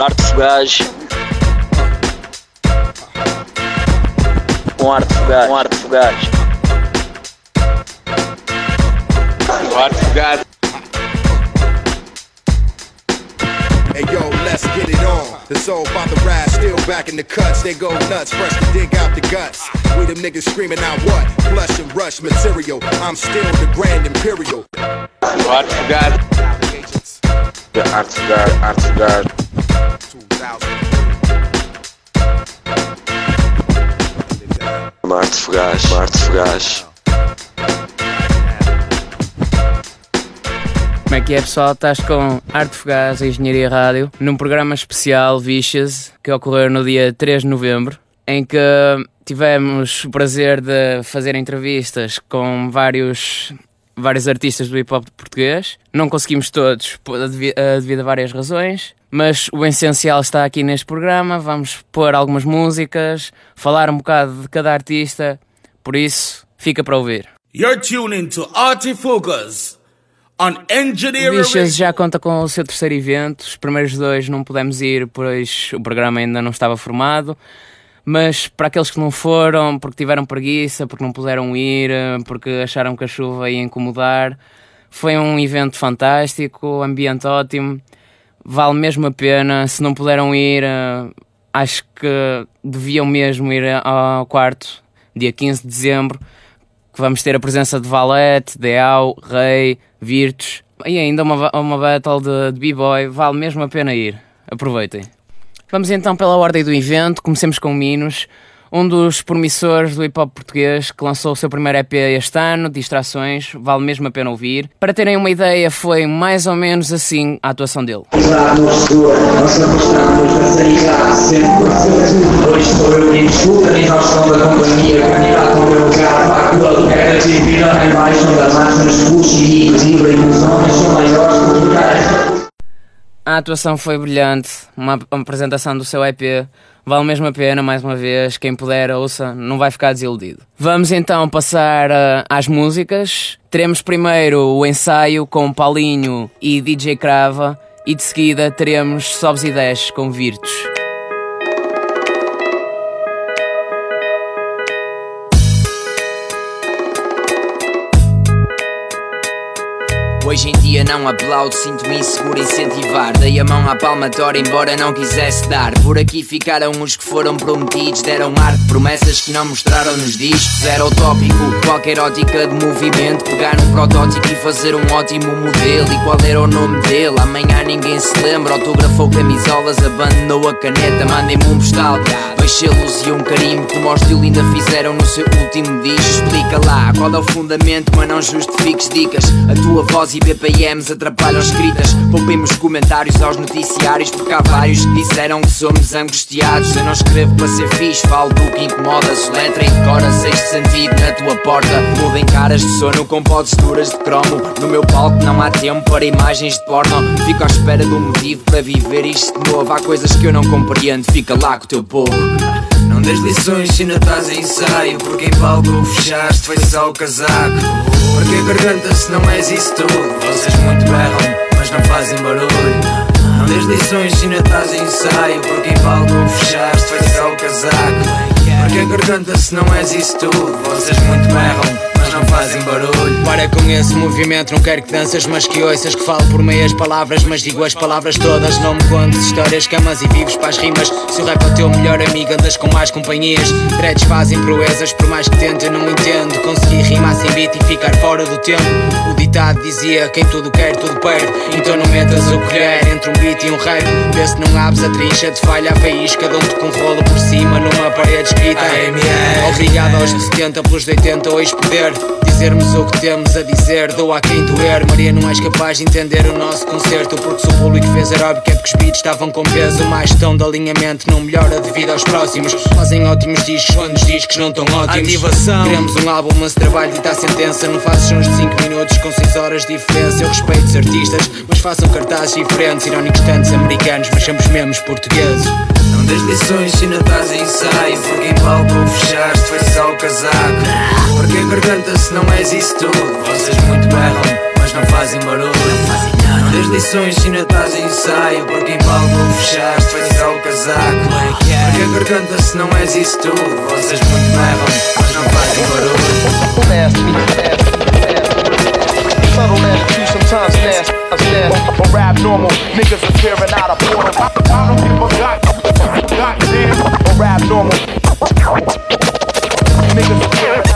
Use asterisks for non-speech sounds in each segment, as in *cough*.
arte fugaz. Com arte fugaz. Com arte fugaz. Com arte fugaz. Hey yo, let's get it on. The soul about the ride, still back in the cuts. They go nuts, fresh to dig out the guts. We them niggas screaming out what? Flush and rush material. I'm still the grand imperial. Com arte fugaz. Arte fugaz, arte fugaz. 2000. Marte fugaz, Marte fugaz. Como é que é pessoal? Estás com Arte Fugaz Engenharia Rádio num programa especial Vicious que ocorreu no dia 3 de novembro em que tivemos o prazer de fazer entrevistas com vários, vários artistas do hip hop português. Não conseguimos todos devido a várias razões, mas o essencial está aqui neste programa. Vamos pôr algumas músicas, falar um bocado de cada artista, por isso fica para ouvir. You're tuning to Artifocus. O Bichas já conta com o seu terceiro evento. Os primeiros dois não pudemos ir, pois o programa ainda não estava formado. Mas para aqueles que não foram, porque tiveram preguiça, porque não puderam ir, porque acharam que a chuva ia incomodar, foi um evento fantástico, ambiente ótimo, vale mesmo a pena. Se não puderam ir, acho que deviam mesmo ir ao quarto, dia 15 de dezembro, que vamos ter a presença de Valete, Deal, Rei, Virtus e ainda uma, uma battle de, de B-Boy. Vale mesmo a pena ir. Aproveitem. Vamos então pela ordem do evento. Comecemos com Minos, um dos promissores do hip hop português que lançou o seu primeiro EP este ano, Distrações. Vale mesmo a pena ouvir. Para terem uma ideia, foi mais ou menos assim a atuação dele. A atuação foi brilhante, uma apresentação do seu EP. Vale mesmo a pena, mais uma vez, quem puder ouça, não vai ficar desiludido. Vamos então passar uh, às músicas. Teremos primeiro o ensaio com Paulinho e DJ Crava e de seguida teremos Sobes e Desces com Virtus. Hoje em dia não aplaudo, sinto-me inseguro incentivar. Dei a mão à palmatória embora não quisesse dar. Por aqui ficaram os que foram prometidos Deram ar de promessas que não mostraram nos discos. Era utópico, qualquer ótica de movimento. Pegar um protótipo e fazer um ótimo modelo. E qual era o nome dele? Amanhã ninguém se lembra. Autografou camisolas, abandonou a caneta Mandem-me um postal, dois e um carimbo Como os ainda fizeram no seu último disco Explica lá qual é o fundamento, mas não justifiques dicas A tua voz e BPMs atrapalham escritas. Poupemos comentários aos noticiários, porque há vários que disseram que somos angustiados. Eu não escrevo para ser fixe, falo do que incomoda. Soletra e decora, sexto sentido na tua porta. Mudem caras de sono com posturas de cromo. No meu palco não há tempo para imagens de porno. Fico à espera de um motivo para viver isto de novo. Há coisas que eu não compreendo, fica lá com o teu povo. Não des lições se ainda estás em ensaio Porque em palco fechaste foi só o casaco. Porque a garganta se não és isso tudo Vocês muito berram, mas não fazem barulho. Não des lições se ainda estás em ensaio Porque em palco fechaste foi só o casaco. Porque a garganta se não és isso tudo Vocês muito berram não fazem barulho. Para com esse movimento, não quero que danças, mas que ouças. Que falo por meias palavras, mas digo as palavras todas. Não me contes histórias, camas e vives para as rimas. Se o rap é o teu melhor amigo, andas com mais companhias. Dreads fazem proezas, por mais que tente, eu não entendo. Consegui rimar sem beat e ficar fora do tempo. O ditado dizia: quem tudo quer, tudo perde. Então não metas o colher entre um beat e um rap. Vê se não abres a trincha de falha a faísca. Dão-te com rolo por cima numa parede escrita. Obrigado aos de 70 pelos de 80, hoje poder dizermos o que temos a dizer. Dou a quem doer, Maria, não és capaz de entender o nosso concerto. Porque se o público fez aeróbica é porque os beats estavam com peso. Mais tão de alinhamento não melhora devido aos próximos. Fazem ótimos discos quando os discos não estão ótimos. Ativação. Queremos um álbum, mas trabalho e dá sentença. Não fazes sons de 5 minutos com 6 horas de diferença. Eu respeito os artistas, mas façam cartazes diferentes. Irónicos tantos americanos, mas somos mesmos portugueses. Não des lições se ainda estás ensaio Porque em palco fechaste foi só o casaco. Porque a garganta se não és isso tudo Vocês muito berram, mas não fazem barulho. Não des lições se ainda estás ensaio Porque em palco não fechaste, vai tirar o casaco. Porque a garganta se não és isso tudo Vocês muito merram, mas não fazem barulho Subtle as you sometimes nasty, nasty. On rap normal, niggas are tearing out a portal. I don't give a god, goddamn. On rap normal, niggas are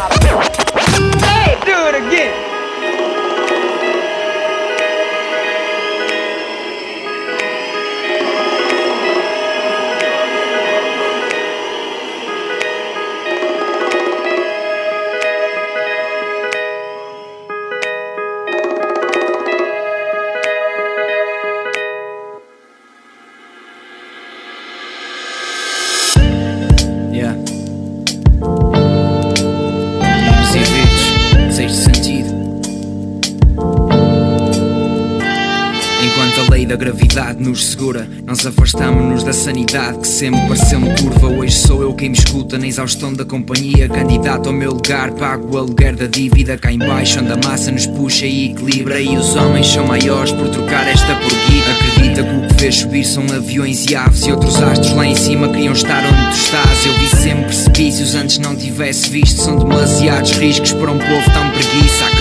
nos segura, nós afastamos-nos da sanidade que sempre pareceu-me curva. Hoje sou eu quem me escuta na exaustão da companhia. Candidato ao meu lugar, pago o aluguer da dívida. Cá embaixo, onde a massa nos puxa e equilibra. E os homens são maiores por trocar esta por guita. Acredita que o que fez subir são aviões e aves. E outros astros lá em cima queriam estar onde tu estás. Eu vi sempre precipícios antes não tivesse visto. São demasiados riscos para um povo tão preguiça.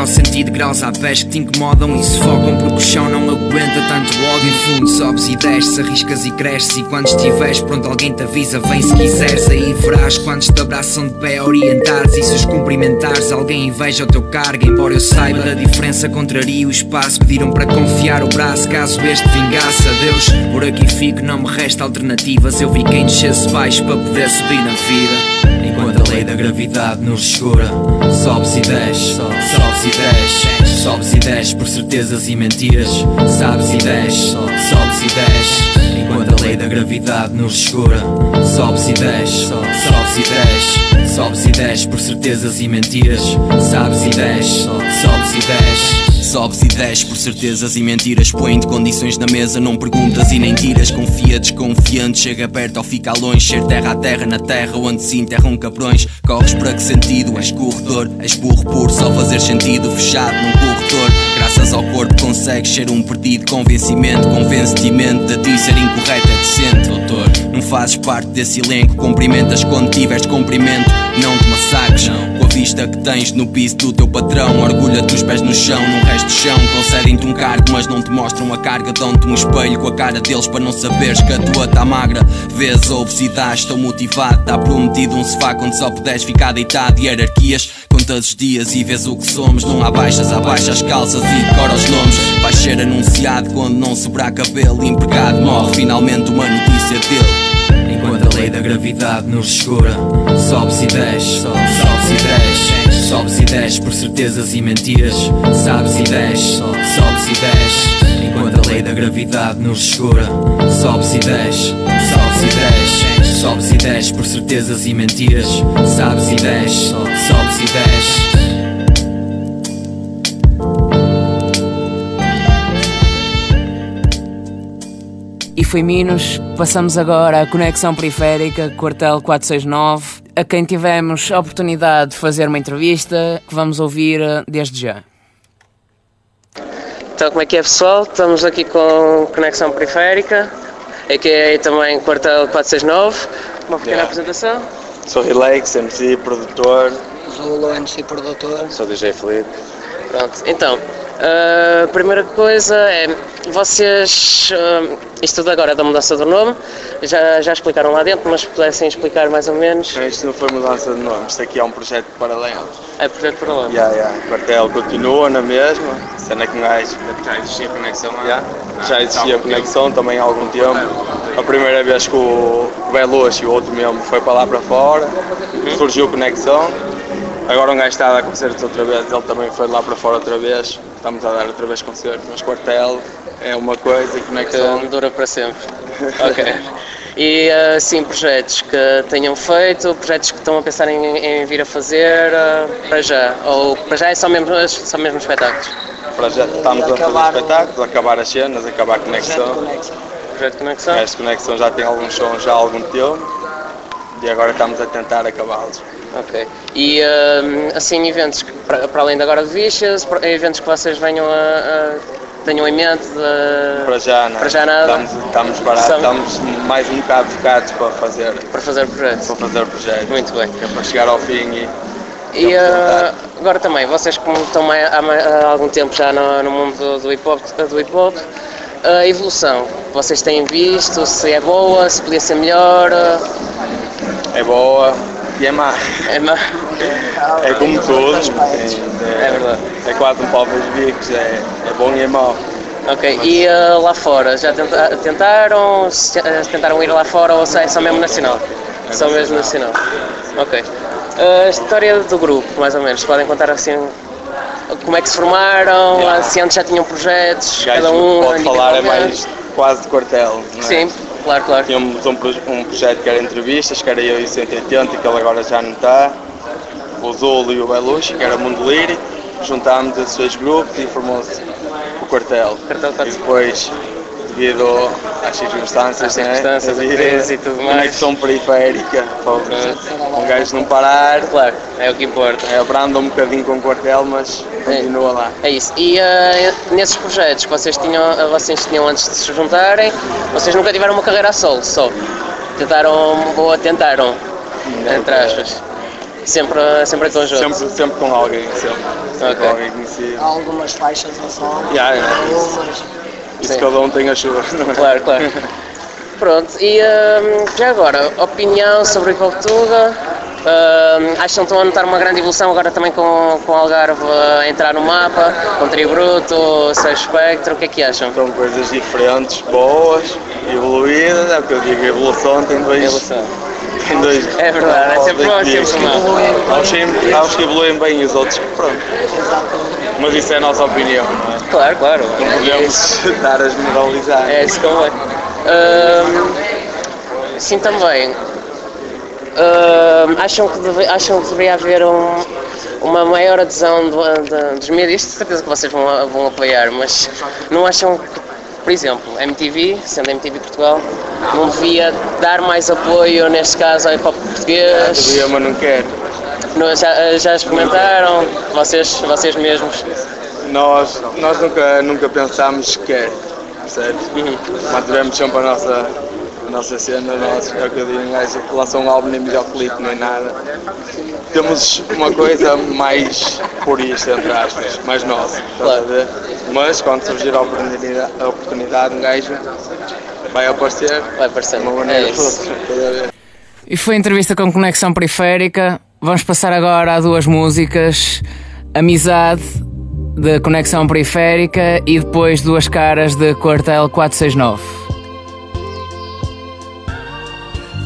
Ao sentir de graus há pés que te incomodam e sufocam porque o chão não aguenta tanto ódio. Em fundo, sobes e desces, arriscas e cresces. E quando estiveres pronto, alguém te avisa. Vem se quiseres, aí verás quantos te abraçam de pé orientados. E se os cumprimentares, alguém inveja o teu cargo. Embora eu saiba da diferença, contraria o espaço. Pediram para confiar o braço caso este vingasse. Adeus, por aqui fico, não me resta alternativas. Eu vi quem descesse baixo para poder subir na vida. Enquanto a lei da gravidade nos segura, sobes e desces, sobes e desces, sobes e desces por certezas e mentiras. Sabes e desces, sobes e desces. Enquanto a lei da gravidade nos segura, sobes e desces, sobes e desces, sobes e desces por certezas e mentiras. Sabes e desces, sobes e desces. Sobes e desces por certezas e mentiras. Põe-te condições na mesa, não perguntas e nem tiras. Confia, desconfiante, chega perto ou fica longe. Ser terra a terra na terra onde se enterram cabrões. Corres para que sentido? És corredor, és burro puro Só fazer sentido. Fechado num corretor Graças ao corpo consegues ser um perdido. Convencimento, convence-te mente de ti ser incorreto é decente, doutor. Não fazes parte desse elenco Cumprimentas quando tiveres cumprimento. Não te massacres a vista que tens no piso do teu patrão. Orgulha-te os pés no chão, num resto de chão. Concedem-te um cargo mas não te mostram a carga. Dão-te um espelho com a cara deles para não saberes que a tua tá magra. Vês a obesidade, estou motivado. Tá prometido um sofá quando só puderes ficar deitado. Hierarquias, contas os dias e vês o que somos. Não há baixas, abaixa as calças e decora os nomes. Vais ser anunciado quando não sobrar cabelo. Empregado morre, finalmente uma notícia dele lei da gravidade nos segura Sobes e desces, sobes e desces Sobes e desces por certezas e mentiras. Sabes e desces, sobes e desces Enquanto a lei da gravidade nos segura Sobes e desces, sobes e desces Sobes e desces por certezas e mentiras. Sabes e desces, sobes e desces E foi Minos, passamos agora à conexão periférica, quartel 469, a quem tivemos a oportunidade de fazer uma entrevista que vamos ouvir eh, desde já. Então, como é que é pessoal? Estamos aqui com Conexão Periférica, aqui é também Quartel 469. Uma pequena Yeah. apresentação. Sou Relax, MC, produtor. Zulo, MC produtor. Sou DJ Felipe. Pronto, então, a primeira coisa é, vocês, ah, isto tudo agora é da mudança do nome, já, já explicaram lá dentro, mas pudessem explicar mais ou menos. Isto não foi mudança de nome, isto aqui é um projeto paralelo. É projeto para lá. Yeah, yeah. O quartel continua na mesma, cena que gajo. Já existia conexão lá? Yeah. Já existia conexão também há algum tempo. A primeira vez que o Belush e o outro membro foi para lá para fora, surgiu conexão. Agora um gajo está a dar concertos outra vez, ele também foi lá para fora outra vez. Estamos a dar outra vez concertos, mas quartel é uma coisa e conexão. Então, dura para sempre. *laughs* ok. E assim, projetos que tenham feito, projetos que estão a pensar em, em vir a fazer ah, para já? Ou para já é só mesmo, só mesmo espetáculos? Para já estamos a fazer espetáculos, acabar as cenas, acabar a conexão. Projeto de conexão? Esta conexão já tem alguns sons já há algum tempo e agora estamos a tentar acabá-los. Ok. E ah, assim, eventos que, para, para além de agora de para- eventos que vocês venham a, tenham em mente? De... Para já, não. Para já nada. Estamos, estamos parados, São- estamos mais um bocado focados para fazer, Para fazer projetos. para fazer o projeto. Muito bem. É para chegar ao fim e. E eh, agora também, vocês como estão há, algum tempo já no, no mundo do, do hip hop, do hip -hop a evolução, vocês têm visto, se é boa, se podia ser melhor, eh, É boa e é má. é, ma- É como tudo. É, É verdade. É quase um pau dos bicos, é, é bom e é mau. Ok, e eh, lá fora, já tenta- tentaram, se, eh, tentaram ir lá fora ou é só mesmo nacional? É só mesmo nacional. Ok. Eh, a história do grupo, mais ou menos, podem contar assim como é que se formaram, Yeah. se antes já tinham projetos, gajo cada um pode falar é individualmente? mais quase de quartel. Não é? Sim, claro, claro. Tínhamos um, um projeto que era entrevistas, que era eu e o 180, que ele agora já não está. O Zulo e o Belushi, que era Mundo Lírico. Juntámos esses dois grupos e formou-se o quartel. Quartel e depois, devido às circunstâncias, Às circunstâncias, né? a crise e tudo mais. Conexão periférica, um gajo não parar. Claro, é o que importa. É, abranda um bocadinho com o quartel, mas continua lá. É isso. E eh, nesses projetos que vocês tinham, eh, vocês tinham antes de se juntarem, vocês nunca tiveram uma carreira a solo, só. Tentaram, ou tentaram, entre aspas. Sempre, sempre em conjunto. Sempre, sempre com alguém, sempre. sempre Ok. com alguém conhecido. Há algumas faixas a solo. Já, é. Algumas. Isso Sim. cada um tem a sua. não é? Claro, claro. Pronto, e hum, já agora, opinião sobre o Hip Hop Tuga? Hum, acham que estão a notar uma grande evolução agora também com, com o Algarve a entrar no mapa, com Tributo, Seu Espectro, o que é que acham? São coisas diferentes, boas, evoluídas, é o que eu digo, evolução tem dois. Evolução. Tem dois. É verdade, é sempre bom, é sempre mau. Há os que- Há que evoluem bem e os outros que pronto. Mas isso é a nossa opinião, não é? Claro, claro. Não podemos *laughs* estar a generalizar. É isso convém. Hum, sim, também. Hum, acham, que deve- acham que deveria haver um- uma maior adesão do- dos mídias? Isto certeza que vocês vão, vão apoiar, mas não acham que, por exemplo, MTV, sendo MTV Portugal, não devia dar mais apoio, neste caso, ao hip hop português? Devia, mas não quer. Não, já, já experimentaram? Vocês, vocês mesmos? Nós, nós nunca, nunca pensámos sequer, percebes? Uhum. Mantivemos sempre a nossa, nossa cena, nós, é o que eu digo, um gajo que lança um álbum nem videoclipe nem nada. Temos uma coisa mais purista, entre aspas, mais nossa, ver? Mas quando surgir a oportunidade, a oportunidade um gajo vai aparecer, vai aparecer, uma maneira é ou isso. outra, estás a ver? E foi a entrevista com Conexão Periférica. Vamos passar agora a duas músicas: Amizade, de Conexão Periférica, e depois Duas Caras, de Quartel 469.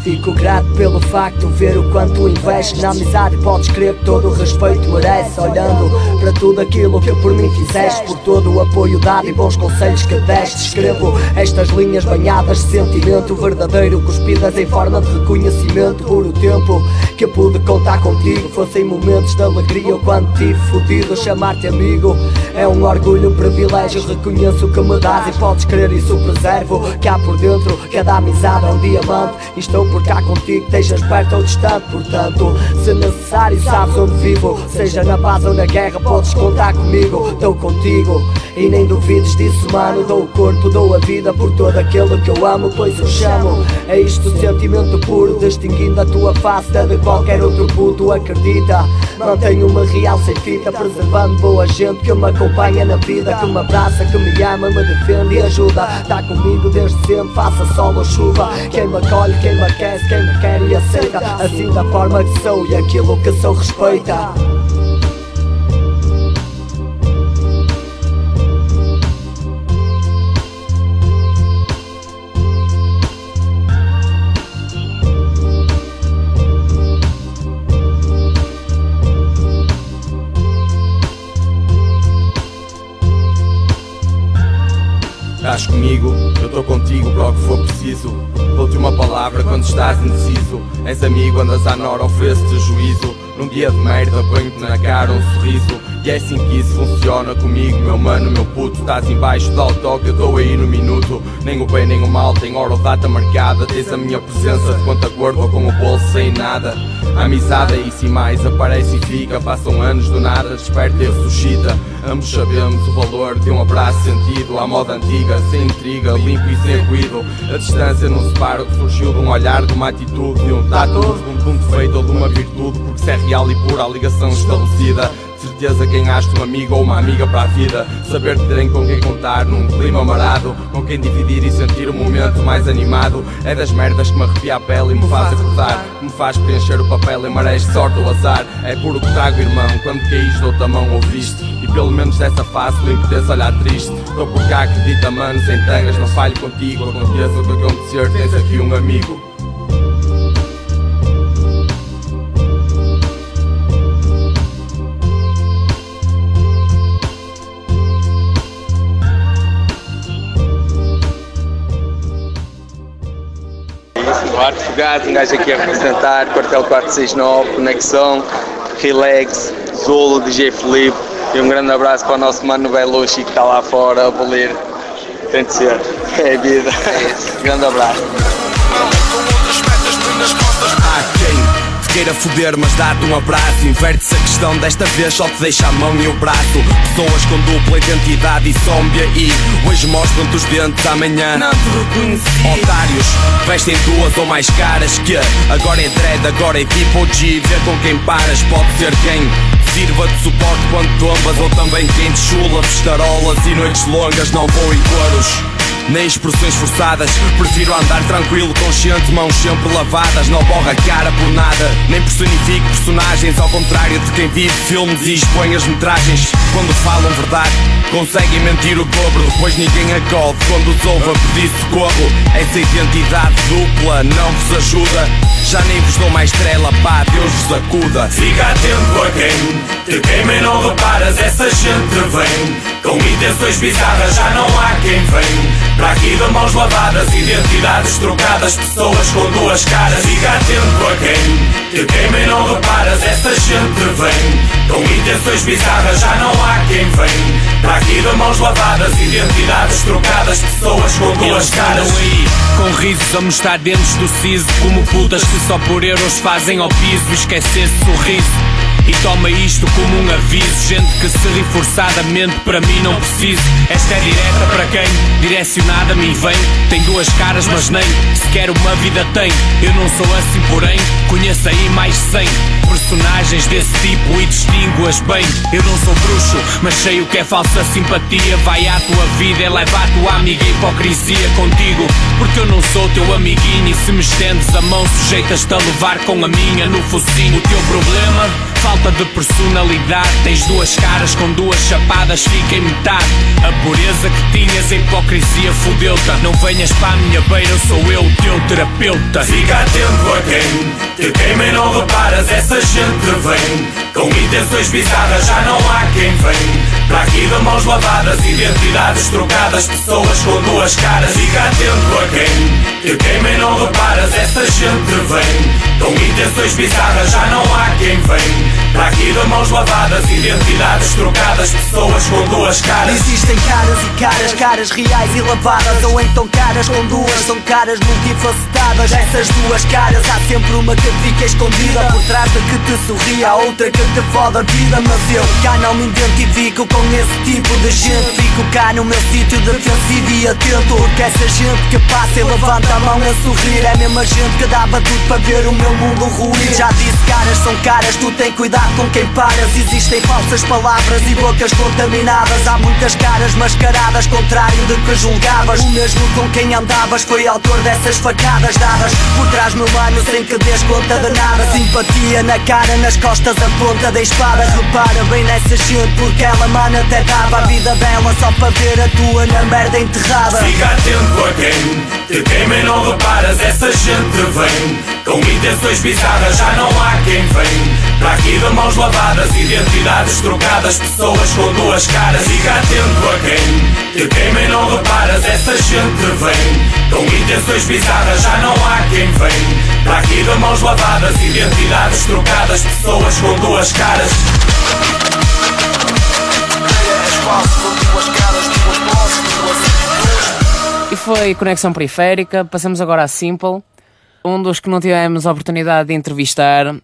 Fico grato pelo facto ver o quanto investes na amizade. Podes crer que todo o respeito merece. Olhando para tudo aquilo que por mim fizeste, por todo o apoio dado e bons conselhos que deste. Escrevo estas linhas banhadas de sentimento verdadeiro, cuspidas em forma de reconhecimento por o tempo que pude contar contigo. Fosse em momentos de alegria ou quando tive fudido. Chamar-te amigo é um orgulho, um privilégio. Reconheço o que me dás e podes crer isso preservo. Que há por dentro cada amizade é um diamante. Estou por cá contigo, estejas perto ou distante. Portanto, se necessário, sabes onde vivo. Seja na paz ou na guerra, podes contar comigo. Estou contigo e nem duvides disso, mano. Dou o corpo, dou a vida por todo aquele que eu amo, pois eu chamo. É isto o sentimento puro, distinguindo a tua face da de qualquer outro puto. Acredita, mantenho-me real sem fita, preservando boa gente que me acompanha na vida, que me abraça, que me ama, me defende e ajuda. Está comigo desde sempre, faça sol ou chuva. Quem me acolhe, quem me quem me quer e aceita. Assim da forma que sou e aquilo que sou respeita. Estás comigo, eu estou contigo para o que for preciso. Dou-te uma palavra quando estás indeciso. És amigo, andas à nora, ofereço-te juízo. Num dia de merda, ponho-te na cara um sorriso. E é assim que isso funciona comigo, meu mano, meu puto. Estás embaixo do autógrafo, eu dou aí no minuto. Nem o bem nem o mal, tem hora ou data marcada. Tens a minha presença de conta gorda com o bolso sem nada. Amizade é isso e mais, aparece e fica. Passam anos do nada, desperta e ressuscita. Ambos sabemos o valor de um abraço sentido. À moda antiga, sem intriga, limpo e sem ruído. A distância não separa o que surgiu de um olhar, de uma atitude De um tato, de um ponto feito ou de uma virtude. Porque se é real e pura a ligação estabelecida certeza quem acha um amigo ou uma amiga para a vida. Saber terem com quem contar num clima marado Com quem dividir e sentir o momento mais animado. É das merdas que me arrepia a pele e me faz acordar. Me faz preencher o papel em marés de sorte ou azar. É puro que trago irmão, quando caís dou-te a mão ouviste? E pelo menos dessa face limpo desse olhar triste. Estou por cá, acredita mano, sem tangas, não falho contigo. Aconteça o que acontecer, tens aqui um amigo Fogado, um gajo aqui a representar, Quartel 469, Conexão, Relax, Zolo, DJ Felipe e um grande abraço para o nosso mano Belushi que está lá fora a abolir. Tem de ser, é vida. É. Grande abraço queira foder, mas dá-te um abraço. Inverte-se a questão, desta vez só te deixa a mão e o braço. Pessoas com dupla identidade e sombra e hoje mostram-te os dentes, amanhã não te reconheci. Otários, vestem duas ou mais caras que agora é dread, agora é tipo G. Ver com quem paras pode ser quem sirva de suporte quando tombas ou também quem te chula, festarolas e noites longas não vou em coros nem expressões forçadas. Prefiro andar tranquilo, consciente, mãos sempre lavadas. Não borra a cara por nada, nem personifico personagens. Ao contrário de quem vive filmes e expõe as metragens. Quando falam verdade, conseguem mentir o dobro. Pois ninguém acode quando os ouve a pedir socorro. Essa identidade dupla não vos ajuda. Já nem vos dou mais trela, pá, Deus vos acuda. Fica atento a quem te queima e não reparas. Essa gente vem com intenções bizarras, já não há quem vem. Para aqui de mãos lavadas, identidades trocadas, pessoas com duas caras. Fica atento a quem te queima e não reparas. Essa gente vem com intenções bizarras, já não há quem vem. Para aqui de mãos lavadas, identidades trocadas, pessoas com duas caras. aí, com risos a mostrar dentes do siso, como putas que só por euros fazem ao piso. Esquece esse sorriso. E toma isto como um aviso Gente que se reforçadamente para mim não preciso. Esta é direta para quem direcionada me vem. Tem duas caras mas nem sequer uma vida tem. Eu não sou assim porém Conheço aí mais cem personagens desse tipo e distingo-as bem. Eu não sou bruxo mas sei o que é falsa simpatia. Vai à tua vida e leva a tua amiga hipocrisia contigo. Porque eu não sou teu amiguinho e se me estendes a mão sujeitas-te a levar com a minha no focinho. O teu problema falta de personalidade. Tens duas caras com duas chapadas, fica em metade. A pureza que tinhas, a hipocrisia fudeu-te. Não venhas para a minha beira, sou eu, teu terapeuta. Fica atento a quem te queima e não reparas. Essa gente vem com intenções bizarras, já não há quem vem. Para aqui de mãos lavadas, identidades trocadas, pessoas com duas caras. Fica atento a quem te queima e não reparas. Essa gente vem com intenções bizarras, já não há quem vem. Aqui de mãos lavadas, identidades trocadas, pessoas com duas caras. Existem caras e caras, caras reais e lavadas, ou então caras com duas, são caras multifacetadas. Essas duas caras, há sempre uma que fica escondida por trás da que te sorri, a outra que te fode a vida. Mas eu cá não me identifico com esse tipo de gente. Fico cá no meu sítio defensivo e atento, porque essa gente que passa e levanta a mão a sorrir é a mesma gente que dava tudo para ver o meu mundo ruir. Já disse, caras são caras, tu tem cuidado com quem paras Existem falsas palavras e bocas contaminadas. Há muitas caras mascaradas, contrário de que julgavas. O mesmo com quem andavas foi autor dessas facadas dadas. Por trás meu mano sem que des conta de nada. Simpatia na cara, nas costas a ponta da espada. Repara bem nessa gente porque ela mano até dava. A vida dela Só para ver a tua na merda enterrada. Fica atento quem? Te queima e não reparas? Essa gente vem. Com intenções bizarras já não há quem vem. Para aqui de mãos lavadas, identidades trocadas Pessoas com duas caras, fica atento a quem? Te queima e não reparas, essa gente vem. Com intenções bizarras já não há quem vem. Para aqui de mãos lavadas, identidades trocadas Pessoas com duas caras. E foi Conexão Periférica, passamos agora a Simple, um dos que não tivemos a oportunidade de entrevistar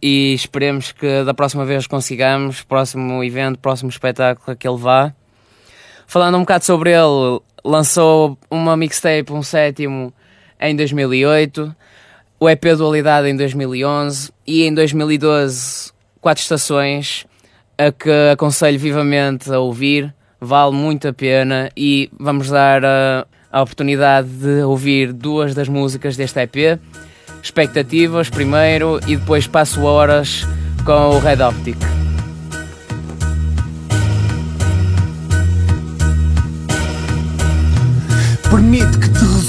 e esperemos que da próxima vez consigamos, próximo evento, próximo espetáculo que ele vá. Falando um bocado sobre ele, lançou uma mixtape, um sétimo, em 2008, o EP Dualidade em 2011 e em 2012 quatro estações a que aconselho vivamente a ouvir, vale muito a pena e vamos dar a, a oportunidade de ouvir duas das músicas deste EP, Expectativas primeiro e depois Passo Horas com o Red Optic. Permite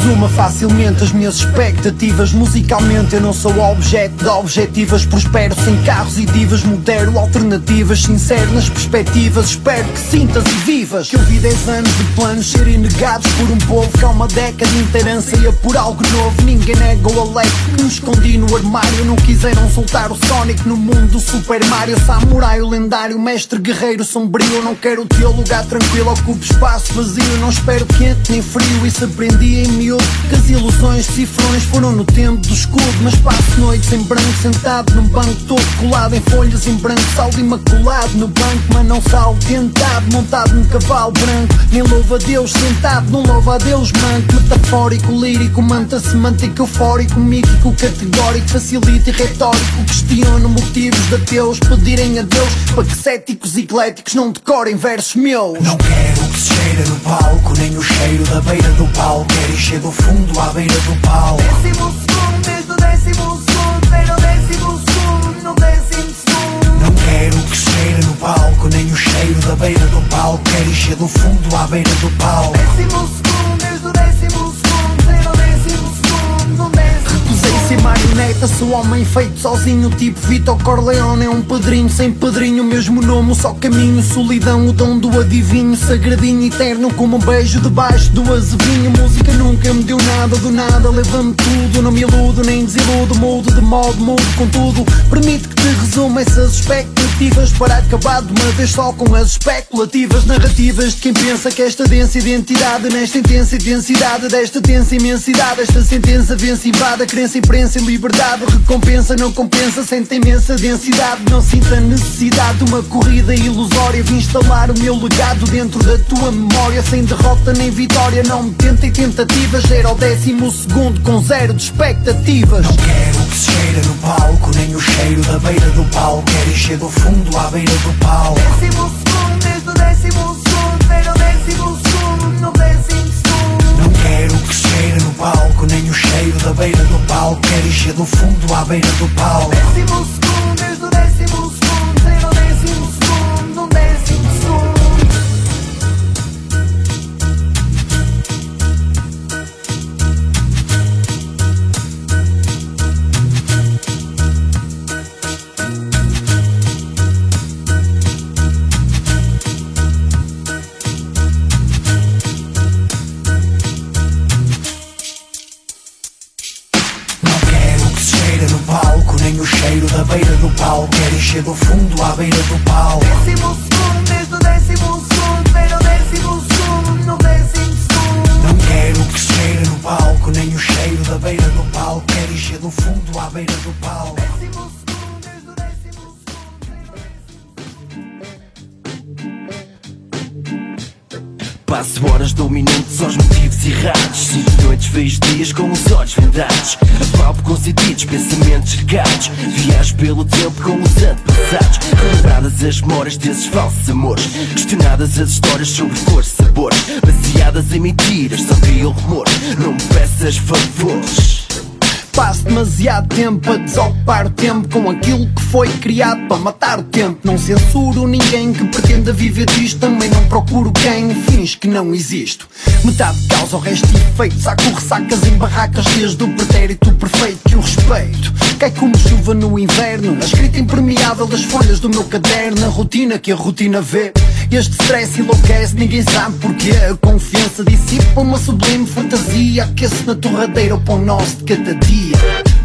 resuma facilmente as minhas expectativas. Musicalmente eu não sou objeto de objetivas. Prospero sem carros e divas. Modero alternativas, sincero nas perspectivas. Espero que sintas e vivas. Que eu vi 10 anos de planos serem negados por um povo que há uma década inteira anseia por algo novo. Ninguém nega o Alex que me escondi no armário. Não quiseram soltar o Sonic no mundo do Super Mario. Samurai, o lendário, mestre guerreiro sombrio. Não quero o teu lugar tranquilo, ocupe espaço vazio. Não espero quente nem frio se aprendi em miúdo Que as ilusões de cifrões foram no tempo do escudo Mas passo noites em branco sentado num banco Todo colado em folhas em branco Saldo imaculado no banco Mas não saldo tentado montado num cavalo branco Nem louva a Deus sentado Não louva a Deus manco Metafórico, lírico, manta semântico Eufórico, mítico, categórico Facilita e retórico Questiono motivos de ateus Pedirem a Deus Para que céticos e ecléticos não decorem versos meus. Não quero que se cheire no palco Nem o cheiro da beira do palco Quero encher do fundo à beira do palco Décimo segundo, desde o décimo segundo Era o décimo segundo, no décimo segundo. Não quero que cheire no palco Nem o cheiro da beira do palco Quero encher do fundo à beira do palco Décimo segundo, Marioneta, sou homem feito sozinho Tipo Vitor Corleone, é um padrinho sem padrinho Mesmo nome, só caminho, solidão O dom do adivinho, sagradinho eterno Como um beijo debaixo do azevinho Música nunca me deu nada, do nada Leva-me tudo, não me iludo, nem desiludo Mudo de modo, mudo com tudo Permite que te resuma essas expectativas Para acabar de uma vez só com as especulativas Narrativas de quem pensa que esta densa identidade Nesta intensa densidade desta tensa imensidade Esta sentença vence invada, crença, e liberdade. Recompensa, não compensa, sente imensa densidade. Não sinta necessidade de uma corrida ilusória Vim instalar o meu legado dentro da tua memória. Sem derrota nem vitória, não me tentem tentativas. Era o décimo segundo com zero de expectativas. Não quero que se cheire no palco Nem o cheiro da beira do palco Quero encher do fundo à beira do palco. Décimo segundo, desde o décimo segundo palco Nem o cheiro da beira do palco Quero encher do fundo à beira do palco Décimo segundo, do fundo à beira do palco Décimo segundo, desde o décimo segundo Era o décimo segundo, no décimo segundo. Não quero que cheire no palco Nem o cheiro da beira do palco Quero encher do fundo à beira do palco Passo horas, dou minutos aos motivos errados. Sinto noites, vejo dias com os olhos vendados. Apalpo com sentidos, pensamentos regados. Viajo pelo tempo com os antepassados. Relembradas as memórias desses falsos amores. Questionadas as histórias sobre cor e sabores. Baseadas em mentiras, só criam rumores Não me peças favores Passo demasiado tempo a desocupar tempo com aquilo que foi criado para matar o tempo. Não censuro ninguém que pretenda viver disto, também não procuro quem finge que não existo. Metade causa o resto efeitos, há ressacas em barracas desde o pretérito perfeito que o respeito. Cai como chuva no inverno, a escrita impermeável das folhas do meu caderno, a rotina que a rotina vê. Este stress enlouquece, ninguém sabe porquê. A confiança dissipa uma sublime fantasia. Aquece na torradeira o pão nosso de cada dia.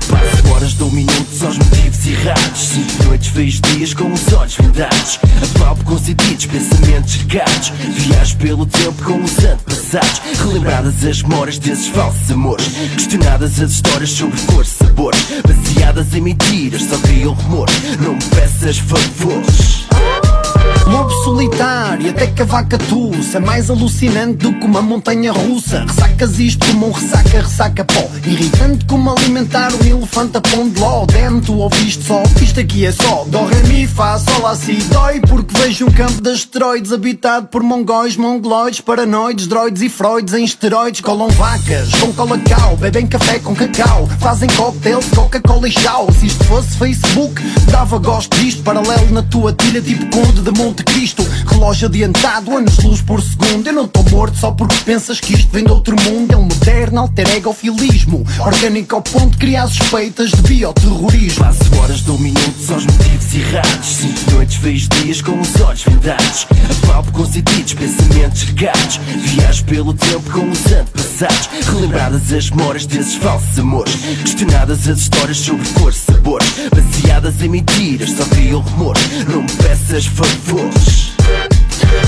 Passo horas dou minutos aos motivos errados. Cinco noites vejo dias com os olhos vendados. Apalpo com sentidos, pensamentos regados Viajo pelo tempo com os antepassados Relembradas as memórias desses falsos amores. Questionadas as histórias sobre cores, sabores Baseadas em mentiras, só criam rumor. Não me peças favores Lobo solitário, até que a vaca tussa. É mais alucinante do que uma montanha russa. Ressacas isto como um ressaca, ressaca pó. Irritante como alimentar um elefante a pão de ló. Damn, tu ouviste só, isto aqui é só. Dó, ré, mi, fá, sol, lá, si, dói Porque vejo um campo de asteroides Habitado por mongóis, mongoloides Paranoides, droides e freudes Em esteroides. Colam vacas com colacau Bebem café com cacau Fazem cocktails, Coca-Cola e chau. Se isto fosse Facebook, dava gosto disto Paralelo na tua tilha tipo conde de Monte Cristo. Relógio adiantado, anos-luz por segundo. Eu não estou morto só porque pensas que isto vem de outro mundo. É um moderno alter egofilismo Orgânico ao ponto de criar suspeitas de bioterrorismo. Passo horas, dou minutos aos motivos errados. Cinco noites vejo dias com os olhos vendados. Apalpo com sentidos, pensamentos regados. Viajo pelo tempo com os antepassados. Relembradas as memórias desses falsos amores. Questionadas as histórias sobre cores, sabores. Baseadas em mentiras, só criam rumor. Não me peças favores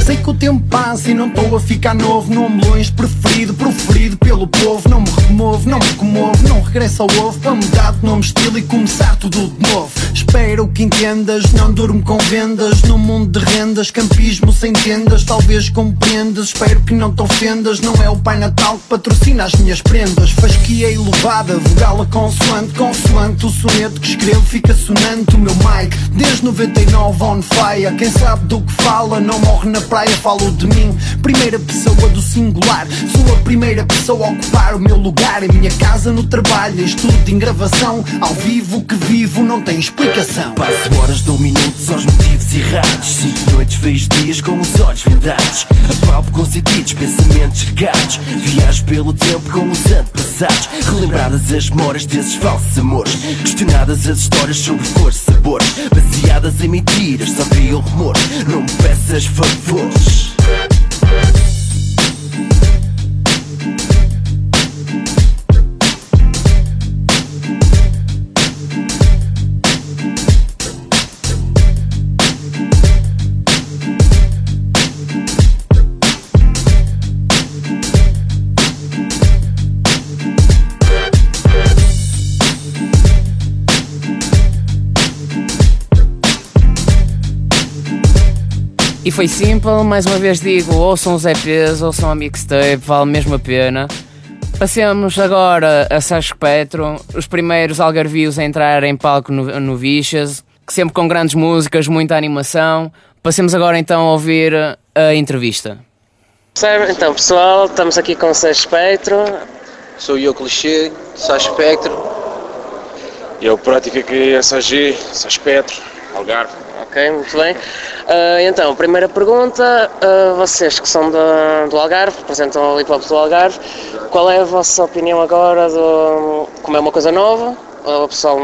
Sei que o tempo passa e não estou a ficar novo. Nome longe preferido, proferido pelo povo. Não me removo, não me comovo, não regresso ao ovo. Para mudar de nome, estilo e começar tudo de novo. Espero que entendas, não durmo com vendas. No mundo de rendas, campismo sem tendas. Talvez compreendas, espero que não te ofendas. Não é o Pai Natal que patrocina as minhas prendas. Fasquia elevada, vogal a consoante Consoante o soneto que escrevo fica sonante O meu mic, desde 99 on fire. Quem sabe do que fala não morre na praia Falo de mim, primeira pessoa do singular Sou a primeira pessoa a ocupar o meu lugar. Em minha casa, no trabalho, em estudo, em gravação. Ao vivo, o que vivo não tem explicação. Passo horas, dou minutos aos motivos errados. Cinco noites vejo dias com os olhos vendados. Apalpo com sentidos, pensamentos regados. Viajo pelo tempo com os antepassados. Relembradas as memórias desses falsos amores. Questionadas as histórias sobre cores, sabores. Baseadas em mentiras, só criam rumor Não me peças favores E foi simples, mais uma vez digo, ouçam os EPs, ouçam a mixtape, vale mesmo a pena. Passemos agora a Sérgio Spectro, os primeiros algarvios a entrar em palco no, no Vichas, que sempre com grandes músicas, muita animação. Passemos agora então a ouvir a entrevista. Então pessoal, estamos aqui com o Sérgio Spectro. Sou eu clichê, Sérgio Spectro. Eu prático aqui é SAG, Sérgio Spectro, Algarve. Ok, muito bem. Uh, então, primeira pergunta, uh, vocês que são do, do Algarve, representam o hip hop do Algarve, qual é a vossa opinião agora do. como é uma coisa nova? O pessoal,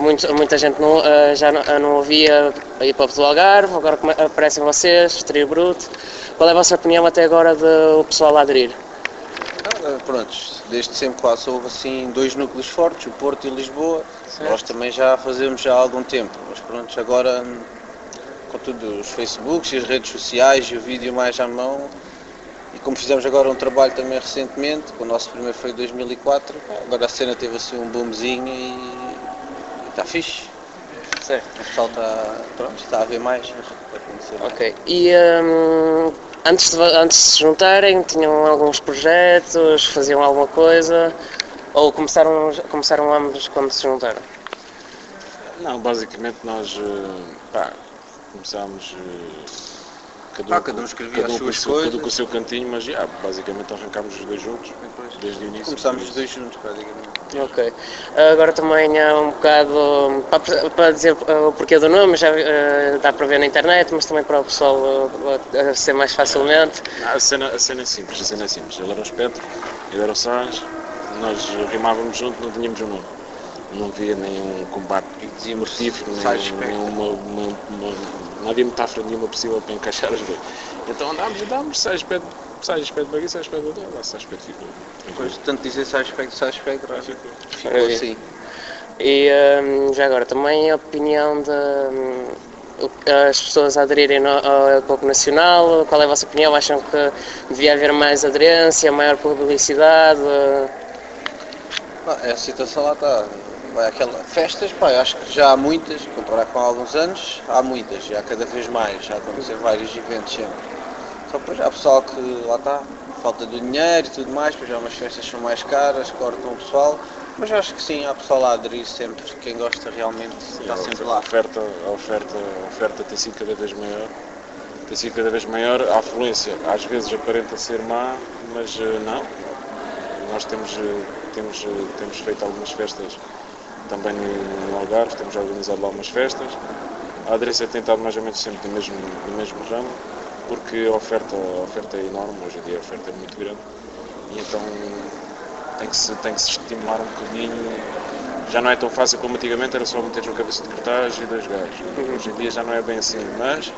muito, muita gente não, uh, já não, não ouvia hip hop do Algarve, agora aparecem vocês, Trio Bruto. Qual é a vossa opinião até agora do pessoal a aderir? Pronto, desde sempre quase houve assim dois núcleos fortes, o Porto e Lisboa. Certo. Nós também já fazemos já há algum tempo, mas pronto, agora tudo os Facebooks e as redes sociais e o vídeo mais à mão. E como fizemos agora um trabalho também recentemente, o nosso primeiro foi em 2004, agora a cena teve assim um boomzinho e está fixe. Certo. O pessoal está, pronto, está a ver mais. Ok. E um, antes, de, antes de se juntarem, tinham alguns projetos, faziam alguma coisa? Ou começaram, começaram ambos quando se juntaram? Não, basicamente nós pá, começámos. Cada um, cada um escrevia cada um as suas com, coisas. Cada um com o seu cantinho, mas já, basicamente arrancámos os dois juntos, desde o início. Começámos os dois juntos, praticamente. Ok. Agora também há um bocado, para, para dizer o porquê do nome, já uh, dá para ver na internet, mas também para o pessoal uh, ser mais facilmente. A cena, a cena é simples, a cena é simples. Ele era o Espectro, ele era o Sans, nós rimávamos junto, não tínhamos um nome. Não havia nenhum combate uma, uma, não havia metáfora nenhuma possível para encaixar as duas. Então andámos, andámos, sai aspecto, sai aspecto para aqui, sai aspecto para lá, sai aspecto ficou. Depois de tanto dizer sai aspecto, sai aspecto, ficou Maravilha. assim. E um, já agora, também a opinião de um, as pessoas aderirem no, ao Coco Nacional, qual é a vossa opinião? Acham que devia haver mais aderência, maior publicidade? Ah, a situação lá está. Vai aquela... Festas, pá, acho que já há muitas, comparar com há alguns anos, há muitas, já cada vez mais, já acontecer vários eventos sempre. Só depois há pessoal que lá está, falta de dinheiro e tudo mais, pois já umas festas são mais caras, cortam o pessoal, mas acho que sim, há pessoal lá a aderir sempre, quem gosta realmente está sempre lá. A oferta, a, oferta, a oferta tem sido cada vez maior, tem sido cada vez maior, a afluência às vezes aparenta ser má, mas eh, não. Nós temos, eh, temos, eh, temos feito algumas festas também no, Algarve, temos organizado lá umas festas. A aderência tem estado mais ou menos sempre no mesmo, no mesmo ramo, porque a oferta, a oferta é enorme, hoje em dia a oferta é muito grande, e então tem que se, tem que se estimular um bocadinho. Já não é tão fácil como antigamente, era só meter uma cabeça de cartaz e dois gajos. Hoje em dia já não é bem assim, mas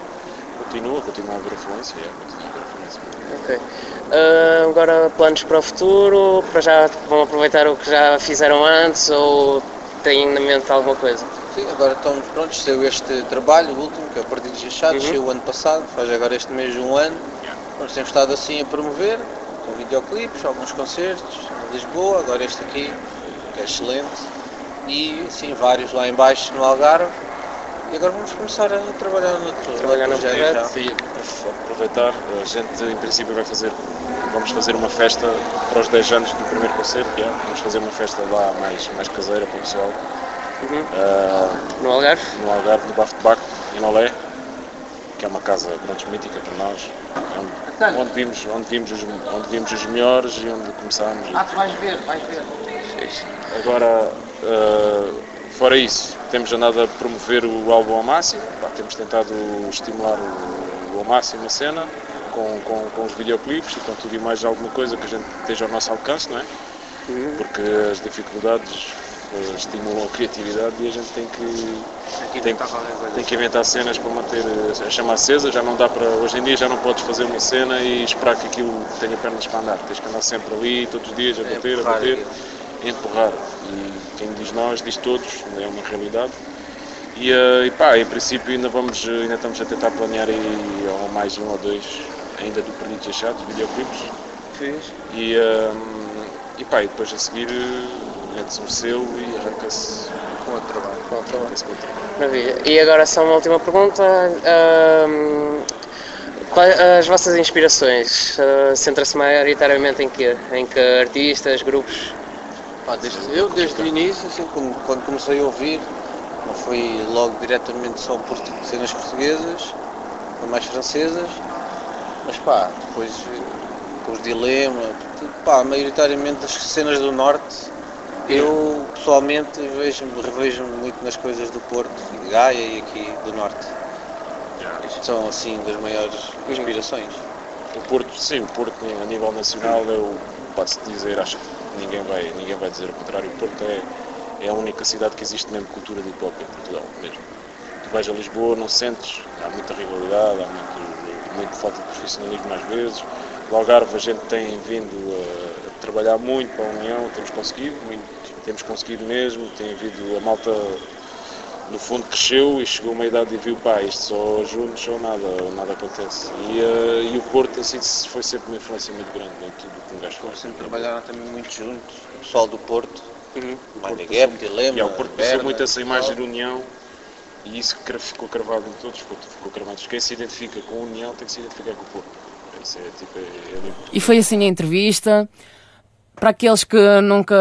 continua, continua a haver afluência. É, a. Ok. Uh, agora planos para o futuro, para já vão aproveitar o que já fizeram antes ou têm na mente alguma coisa? Sim, agora estamos prontos, saiu este trabalho, o último, que é o Partido dos Achados, uhum. saiu o ano passado, faz agora este mês de um ano. Nós temos estado assim a promover, com videoclipes, alguns concertos em Lisboa, agora este aqui, que é excelente, e sim, vários lá embaixo no Algarve. E agora vamos começar a trabalhar no trabalhar no projeto. Sim, aproveitar, a gente em princípio vai fazer, vamos fazer uma festa para os 10 anos do primeiro concerto, é, vamos fazer uma festa lá mais, mais caseira para o pessoal. Uhum. Uh, no Algarve? No Algarve, no Bafo de Baco, em Olé, que é uma casa grande mítica para nós, onde, onde, vimos, onde, vimos os, onde vimos os melhores e onde começámos. Ah, tu vais ver, vais ver. Agora, uh, fora isso, temos andado a promover o álbum ao máximo, Pá, temos tentado estimular o ao máximo a cena, com, com, com os videoclipes e com tudo e mais alguma coisa que a gente esteja ao nosso alcance, não é? Uhum. Porque as dificuldades estimulam a criatividade e a gente tem que, tem, tem que inventar cenas para manter a chama acesa. Já não dá para. Hoje em dia já não podes fazer uma cena e esperar que aquilo tenha pernas para andar. Tens que andar sempre ali, todos os dias, a bater, a bater, a empurrar. E quem diz nós, diz todos, é uma realidade. E, e pá, em princípio ainda, vamos, ainda estamos a tentar planear aí ou mais um ou dois ainda do Perdidos Achados, videoclipes. Fiz. E, e pá, e depois a seguir mete-se um selo e arranca-se com outro trabalho. Com outro trabalho. Maravilha. E agora só uma última pergunta. Um, as vossas inspirações uh, centram-se maioritariamente em que? Em que artistas, grupos? Ah, desde, eu desde o início, assim, como, quando comecei a ouvir, não foi logo diretamente só por cenas portuguesas, ou mais francesas, mas pá, depois com os Dilema, pá, maioritariamente as cenas do Norte eu pessoalmente vejo, revejo muito nas coisas do Porto, de Gaia e aqui do Norte. São assim das maiores inspirações. O Porto, sim, o Porto a nível nacional eu posso dizer, acho que ninguém vai, ninguém vai dizer o contrário, o Porto é, é a única cidade que existe mesmo cultura de hip hop em Portugal mesmo. Tu vais a Lisboa, não sentes, há muita rivalidade, há muito, muito falta de profissionalismo às vezes. No Algarve a gente tem vindo a, a trabalhar muito para a União, temos conseguido, muito, temos conseguido mesmo, tem havido a malta no fundo cresceu e chegou uma idade e viu, pá, isto só juntos ou nada, nada acontece. E, uh, e o Porto assim foi sempre uma influência muito grande em tudo o que um gajo faz. Sempre trabalharam também muito juntos, o pessoal do Porto, uhum. Gap, Dilema, e, O Porto passou muito essa imagem de união e isso ficou cravado em todos, ficou, cravado. Quem se identifica com a união tem que se identificar com o Porto. É, tipo, é, é e foi assim a entrevista. Para aqueles que nunca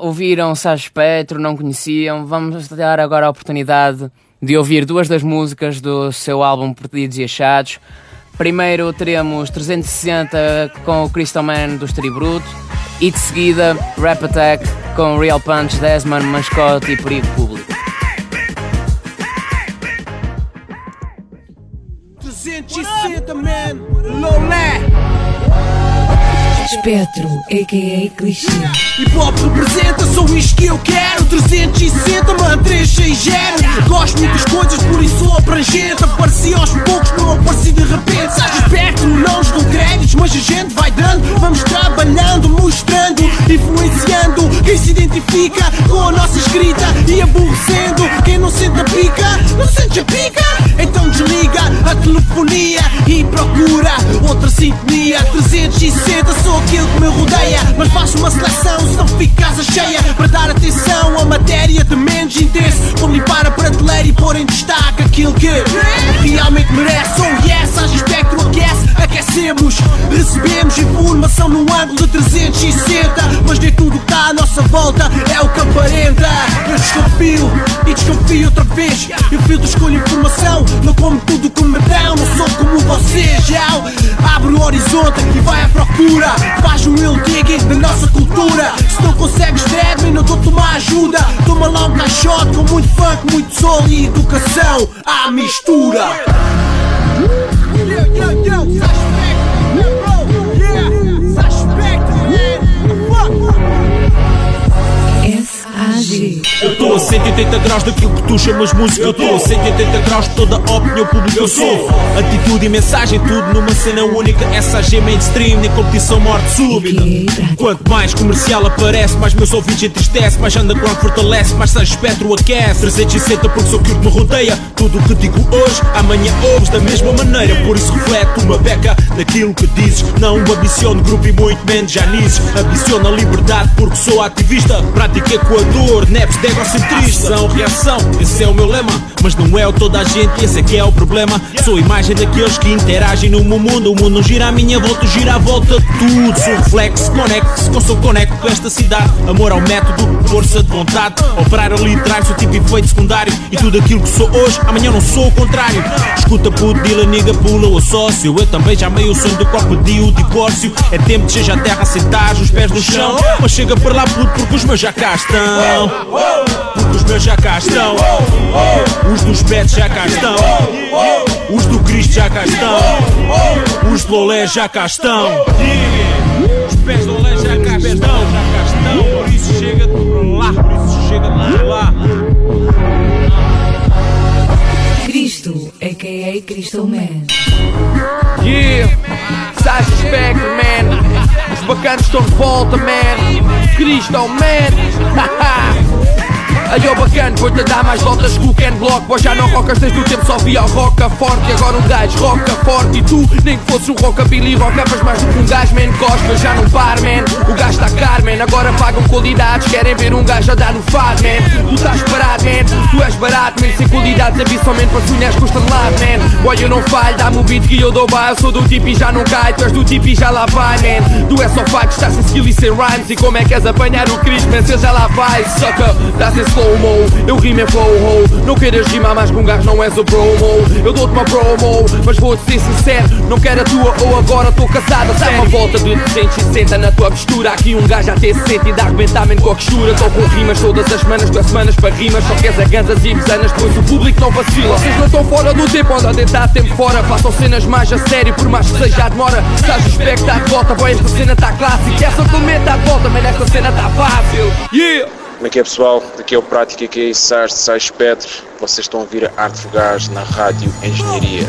ouviram Sérgio Petro, não conheciam, vamos dar agora a oportunidade de ouvir duas das músicas do seu álbum Perdidos e Achados. Primeiro teremos 360 com o Crystal Man do Bruto e de seguida Rap Attack com Real Punch, Desmond, Mascote e Perigo Público. 360 man, Espectro, a.k.a. clichê. Hip hop representa só isto que eu quero. 360, man, 360. Gosto muitas coisas, por isso sou abrangente. Apareci aos poucos, não apareci de repente. Seja esperto, não nos dão créditos, mas a gente vai dando. Vamos trabalhando, mostrando, influenciando. Quem se identifica com a nossa escrita e aborrecendo quem não sente a pica, não sente a pica. Então desliga a telefonia e procura outra sintonia. 360 sou aquilo que me rodeia, mas faço uma seleção se fico casa cheia para dar atenção a matéria de menos interesse. Vou limpar a prateleira e pôr em destaque aquilo que realmente merece. Oh yes, haja espectro aquece, aquecemos, recebemos informação num ângulo de 360, mas nem tudo que está à nossa volta é o que aparenta. Eu desconfio e desconfio outra vez. Eu filtro, escolho informação, não como tudo que me dão, não sou como vocês. Já abre o horizonte e vai à procura, faz um real digging da nossa cultura. Se não consegues drag, não dou-te uma ajuda. Toma lá um caixote com muito funk, muito soul e educação à mistura. Yo, suspect, yeah, bro, yeah, suspect, man, fuck. SAG. Eu estou a 180 graus daquilo que tu chamas música. Eu a 180 graus de toda a opinião pública. Eu sou atitude e mensagem, tudo numa cena única. SAG mainstream, nem competição morte súbita. Quanto mais comercial aparece, mais meus ouvidos entristece. Mais underground fortalece, mais San espectro aquece. 360 porque sou que me rodeia. Tudo o que digo hoje, amanhã ouves da mesma maneira. Por isso reflete uma beca daquilo que dizes. Não ambiciono grupo e muito menos Janices. Ambiciono a liberdade porque sou ativista. Prática Equador, neps de Ação, reação, esse é o meu lema. Mas não é o toda a gente, esse é que é o problema. Sou a imagem daqueles que interagem no meu mundo. O mundo gira à minha volta, gira à volta tudo. Sou reflexo, conecto-se com sou conecto com esta cidade. Amor ao método, força de vontade. Operar ali atrás, sou tipo efeito secundário. E tudo aquilo que sou hoje, amanhã não sou o contrário. Escuta puto, dila, niga, pula o sócio. Eu também já meio o sonho do corpo de o divórcio. É tempo de seja a terra, sentar os pés no chão. Mas chega para lá, puto, porque os meus já cá estão. Porque os meus já cá estão. Os dos pets já cá estão. Os do Cristo já cá estão. Os do Lolé já cá estão. Os pés do Lolé já cá estão. Por isso chega de lá. Por isso chega de lá. Cristo, a.k.a. Crystal Man. Yeah, Sasha Spectre, man. Os bacanas estão de volta, man. Crystal, man. *laughs* Aí ó bacana, vou-te dar mais voltas que o Ken Block. Pois já não rocas desde o tempo só via o roca forte agora um gajo roca forte E tu, nem que fosses um rockabilly Rocavas mais do que um gajo, man Costas já não par, man O gajo está caro, man Agora pagam qualidades Querem ver um gajo a dar no fado, man Tu estás parado, man Tu és barato, man Sem qualidades habitualmente para sonhar custa lado, man. Boy, eu não falho Dá-me o beat que eu dou baile sou do tipo e já não cai Tu és do tipo e já lá vai, man. Tu és só fato, estás sem skill e sem rhymes E como é que és apanhar o Cristo, man Se já lá vai, sucker. Em slow-mo. Eu rimo em flow-ho. Não queiras rimar mais com um gajo, não és o promo. Eu dou-te uma promo Mas vou-te ser sincero. Não quero a tua ou agora estou casada Dá uma volta de 360 na tua postura. Aqui um gajo até se sente e dá arrebentamento com a costura Estou com rimas todas as semanas, é semanas para rimas. Só queres a ganzas e besanas, pois o público não vacila. Vocês não estão fora do tempo, andam a tentar tempo fora. Façam cenas mais a sério, por mais que seja a demora. Estás de volta, boy, esta cena está clássica. Essa também está de volta, mas esta cena está fácil. Yeah! Como é que é pessoal? Daqui é o Prática, aqui é Sars, Sais Petro. Vocês estão a ouvir Arte Fugaz na Rádio Engenharia.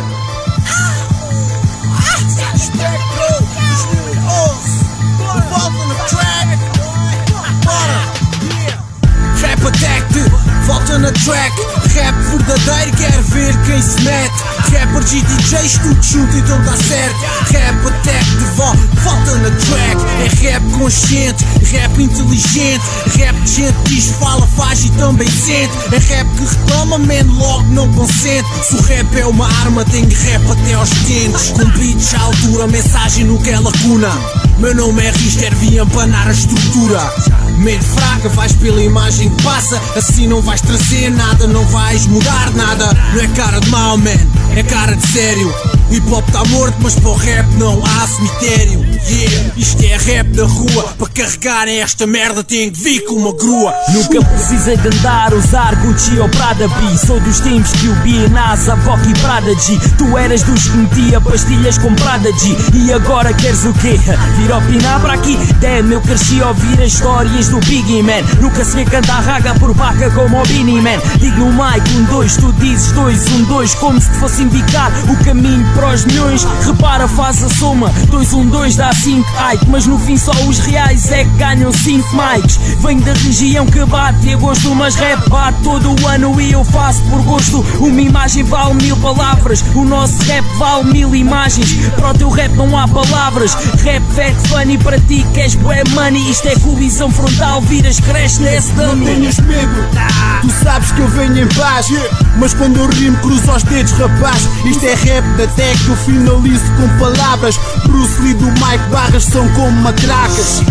Volta na track Rap verdadeiro, quer ver quem se mete. Rappers e DJs, tudo junto, então dá certo. Rap Attack de volta, volta na track. É rap consciente, rap inteligente. Rap de gente diz, fala, faz e também sente. É rap que retoma, man, logo não consente. Se o rap é uma arma, tenho rap até aos dentes. Com beats à altura, mensagem nunca é lacuna. Meu nome é Rister, vim empanar a estrutura Mente fraca, vais pela imagem que passa. Assim não vais trazer nada, não vais mudar nada. Não é cara de mal, man, é cara de sério. Hip hop tá morto, mas para o rap não há cemitério Yeah, isto é rap da rua Para carregarem esta merda tem que vir com uma grua. Nunca precisei de andar, usar Gucci ou Prada B Sou dos tempos que o B, NASA, Vogue e Prada G. Tu eras dos que metia pastilhas com Prada G. E agora queres o quê? Vir opinar para aqui? Damn, eu cresci a ouvir as histórias do Biggie Man. Nunca se vê cantar raga por vaca como o Beanie Man. Digo no mic, um, dois, tu dizes dois, um, dois Como se te fosse indicar o caminho para os milhões. Repara, faz a soma, dois, um, dois dá 5 Ike Mas no fim só os reais é que ganham 5 mics. Venho da região que bate a gosto Mas rap bate todo o ano e eu faço por gosto. Uma imagem vale mil palavras O nosso rap vale mil imagens. Para o teu rap não há palavras Rap fat funny para ti queres bué money. Isto é colisão frontal, viras cresce nesse Não dummy tenhas medo, tu sabes que eu venho em paz. Mas quando eu rimo cruzo os dedos rapaz. Isto é rap da tech, eu finalizo com palavras. Bruce Lee do Mike Barras são como matracas.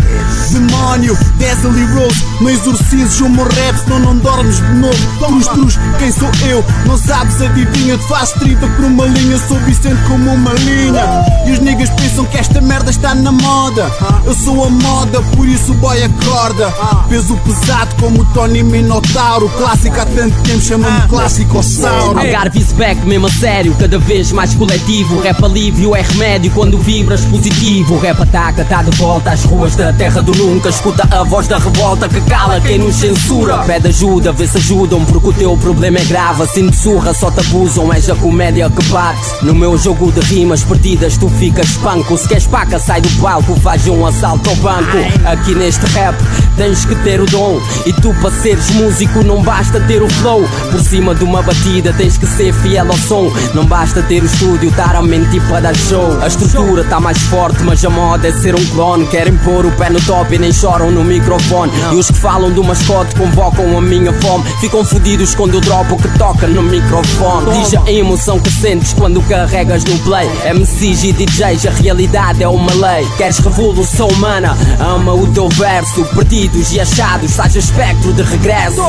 Demónio, Desley Rose. Não exorcizes o meu rap, senão não dormes de novo. Trus, trus, quem sou eu? Não sabes, adivinha Te faz 30 por uma linha, sou Vicente como uma linha. E os niggas pensam que esta merda está na moda. Eu sou a moda, por isso o boy acorda. Peso pesado como o Tony Minotauro. Clássico há tanto tempo, chama-me clássico Sauro. Algarve is back, mesmo a sério, cada vez mais coletivo. Rap alívio é remédio quando vibras positivo. Ataca, de volta às ruas da terra do nunca. Escuta a voz da revolta que cala quem nos censura. Pede ajuda, vê se ajudam, porque o teu problema é grave. Assim de surra, só te abusam, és a comédia que bate. No meu jogo de rimas perdidas, tu ficas espanco. Se queres paca, sai do palco, faz um assalto ao banco. Aqui neste rap, tens que ter o dom. E tu, para seres músico, não basta ter o flow. Por cima de uma batida, tens que ser fiel ao som. Não basta ter o estúdio, estar a mentir para dar show. A estrutura tá mais forte, mas a moda é ser um clone. Querem pôr o pé no top e nem choram no microfone. E os que falam do mascote convocam a minha fome. Ficam fodidos quando eu dropo o que toca no microfone. Diz a emoção que sentes quando carregas no play. MCs e DJs, a realidade é uma lei. Queres revolução humana? Ama o teu verso. Perdidos e achados, sais espectro de regresso.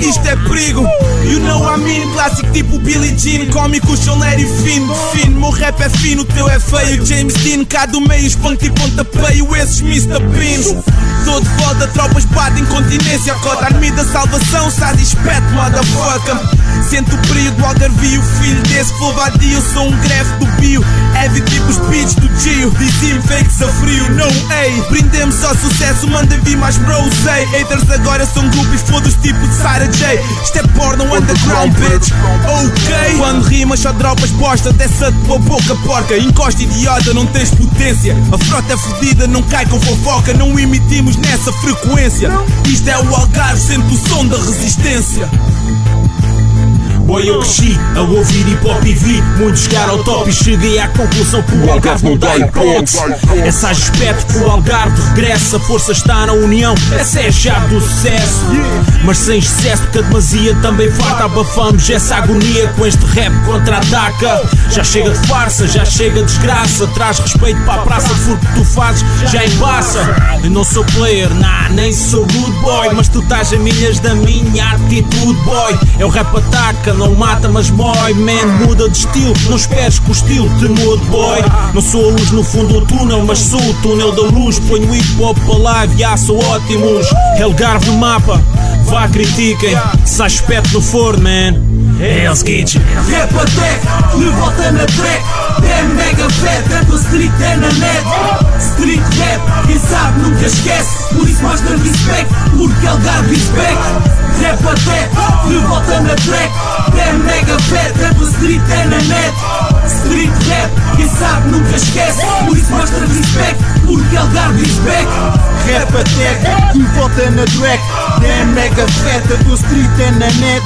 Isto é perigo, you know I mean Clássico tipo Billie Jean, cómico, choleiro e fino Fino, meu rap é fino, o teu é feio James Dean, cá do meio, espanco e pontapeio Esses Mr. Beans Todo foda, tropas batem continência. Cota arme da salvação, sai espeto, motherfucker. Sento o brilho do algarvio, filho desse flow Eu sou um greve do bio, heavy tipo os beats do Gio. Dizem fakes a frio, não ei. Brindemos ao sucesso, manda vir mais rosé Haters agora são groupies, foda-os tipo de Sarah J. Isto é porno underground, bitch. Ok. Quando rimas só dropas bosta. Dessa tua boca porca. Encosta idiota, não tens potência. A frota é fodida, não cai com fofoca. Não emitimos nessa frequência. Isto é o Algarve, sente o som da resistência Boy, eu cresci a ouvir hip hop e vi muito chegar ao top e cheguei à conclusão que o Algarve não dá hipótese. Essa aspecto que o Algarve regressa, a força está na união, essa é a chave do sucesso. Mas sem excesso, porque a demasia também farta, abafamos essa agonia com este rap contra-ataca. Já chega de farsa, já chega de desgraça, traz respeito para a praça, porque tu fazes já embaça. Eu não sou player, nah, nem sou rude boy, mas tu estás a milhas da minha atitude, boy. É o rap ataca, não mata, mas mói, man, muda de estilo. Não esperes que o estilo te mude, boy. Não sou a luz no fundo do túnel, mas sou o túnel da luz. Ponho hip hop para live, já sou ótimos. Helgarve no mapa, vá critiquem. Se há espeto no forno, man. É Hell's Kitchen. Rap attack, de volta na track. É mega fat, rap street é na net. Street rap, quem sabe nunca esquece. Por isso mostra respect, porque Algarve is back Rap attack, de volta na track. É mega fat, rap street é na net Street rap, quem sabe nunca esquece. Por isso mostra respect, porque Algarve is back Rap attack, de volta na track É mega fat, do street é na net.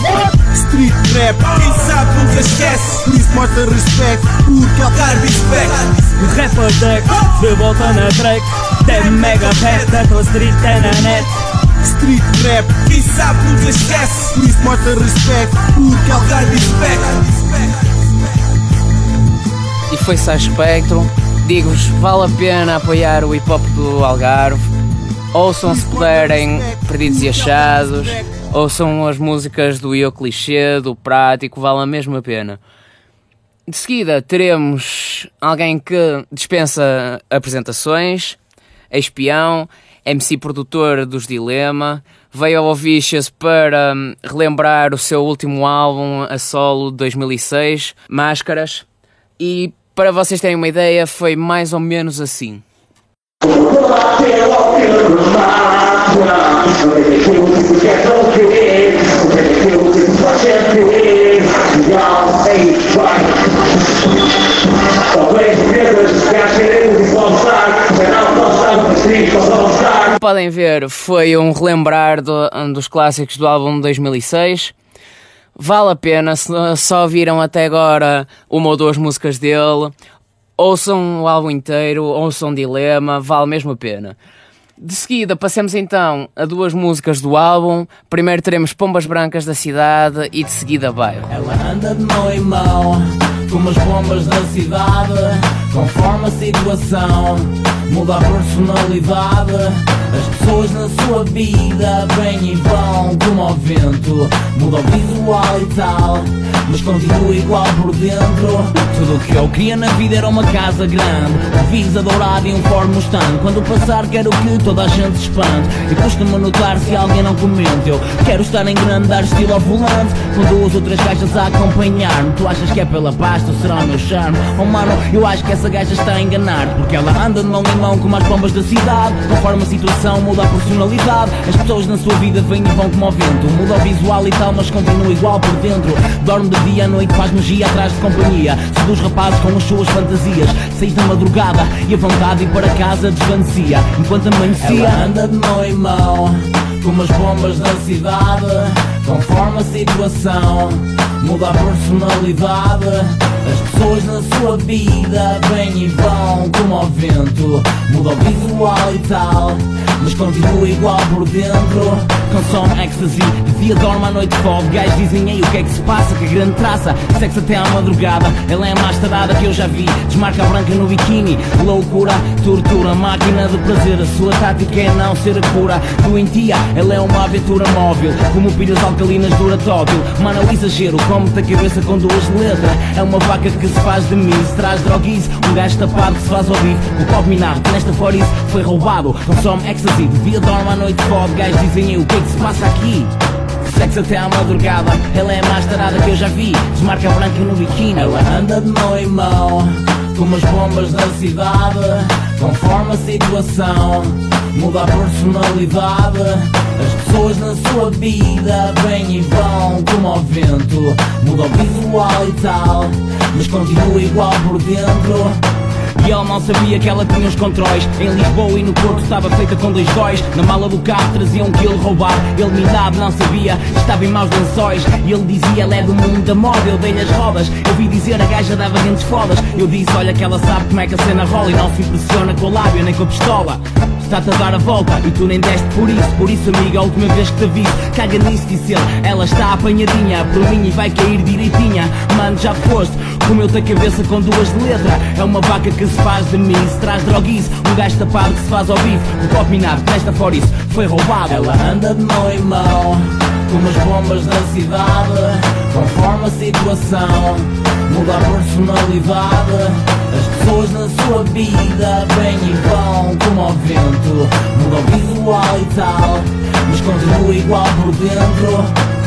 Street rap, quem sabe nunca esquece. Por isso mostra respeito, porque Algarve is back rapper deck, de volta na track. Tem mega da tua street é na net. Street rap, quem sabe nunca esquece. Por isso mostra respeito, porque Algarve is back E foi-se a Spectrum. Digo-vos, vale a pena apoiar o hip hop do Algarve. Ouçam se puderem Perdidos e Achados. Ouçam as músicas do Io Clichê, do Prático, vale a mesma pena. De seguida teremos alguém que dispensa apresentações, espião, MC produtor dos Dilema, veio ao Vicious para hum, relembrar o seu último álbum a solo de 2006, Máscaras, e para vocês terem uma ideia foi mais ou menos assim. Podem ver, foi um relembrar do, um dos clássicos do álbum de 2006. Vale a pena, se só viram até agora uma ou duas músicas dele, ouçam o álbum inteiro, ouçam Dilema, vale mesmo a pena. De seguida, passemos então a duas músicas do álbum. Primeiro teremos Pombas Brancas da Cidade e de seguida Bairro. Ela anda de mão em mão, como as bombas da cidade, conforme a situação, muda a personalidade. As pessoas na sua vida vêm e vão como ao vento, muda o visual e tal, mas continua igual por dentro. Tudo o que eu queria na vida era uma casa grande, Visa dourado e um Ford Mustang. Quando passar, quero que toda a gente se espante e custa-me notar se alguém não comenta. Eu quero estar em grande, dar estilo ao volante, com duas ou três caixas a acompanhar-me. Tu achas que é pela pasta ou será o meu charme? Oh mano, eu acho que essa gaja está a enganar, porque ela anda de mão em mão como as bombas da cidade, conforme a situação muda a personalidade. As pessoas na sua vida vêm e vão como ao vento, muda o visual e tal, mas continua igual por dentro. Dorme de dia à noite, faz magia atrás de companhia, seduz rapazes com as suas fantasias. Seis da madrugada e a vontade de ir para casa desvanecia, enquanto amanhecia. Ela anda de mão em mão, como as bombas da cidade, conforme a situação, muda a personalidade. As pessoas na sua vida vêm e vão como ao vento, muda o visual e tal, mas continua igual por dentro. Consome ecstasy, de dia dorme à noite fode. Gajos dizem aí o que é que se passa, que grande traça, sexo até à madrugada. Ela é a mais tarada que eu já vi, desmarca branca no biquíni, loucura, tortura, máquina de prazer. A sua tática é não ser a cura. Doentia, ela é uma aventura móvel, como pilhas alcalinas duratótil. Mano, é um exagero, come-te a cabeça com duas letras. É uma vaca que se faz de mim, se traz droguice. Um gajo tapado que se faz ouvir. O copo minado, que nesta forice foi roubado. Consome ecstasy, de dia dorme à noite fode. Gajos dizem o que é que se passa aqui. Sexo até à madrugada, ela é a mais tarada que eu já vi. Desmarca branca no biquíni. Ela anda de mão em mão, como as bombas da cidade, conforme a situação, muda a personalidade. As pessoas na sua vida vêm e vão como ao vento, muda o visual e tal, mas continua igual por dentro. E ela mal sabia que ela tinha os controles Em Lisboa e no Porto estava feita com dois góis. Na mala do carro trazia um quilo roubado Ele minado não sabia, estava em maus lençóis. E ele dizia, ela é do mundo da moda Eu dei-lhe as rodas, eu vi dizer a gaja dava grandes fodas. Eu disse, olha que ela sabe como é que a cena rola E não se impressiona com a lábia nem com a pistola Está-te a dar a volta e tu nem deste por isso. Por isso amiga, a última vez que te aviso Caga nisso, disse ele, ela está apanhadinha Por mim e vai cair direitinha. Mano, já foste, comeu-te a cabeça com duas de letra É uma vaca que se faz de mim Se traz droguice, um gajo tapado que se faz ao vivo O copo minado, nesta fora isso, foi roubado. Ela anda de mão em mão Como as bombas da cidade. Conforme a situação Muda a personalidade As pessoas na sua vida vêm e vão como ao vento. Muda o visual e tal Mas continua igual por dentro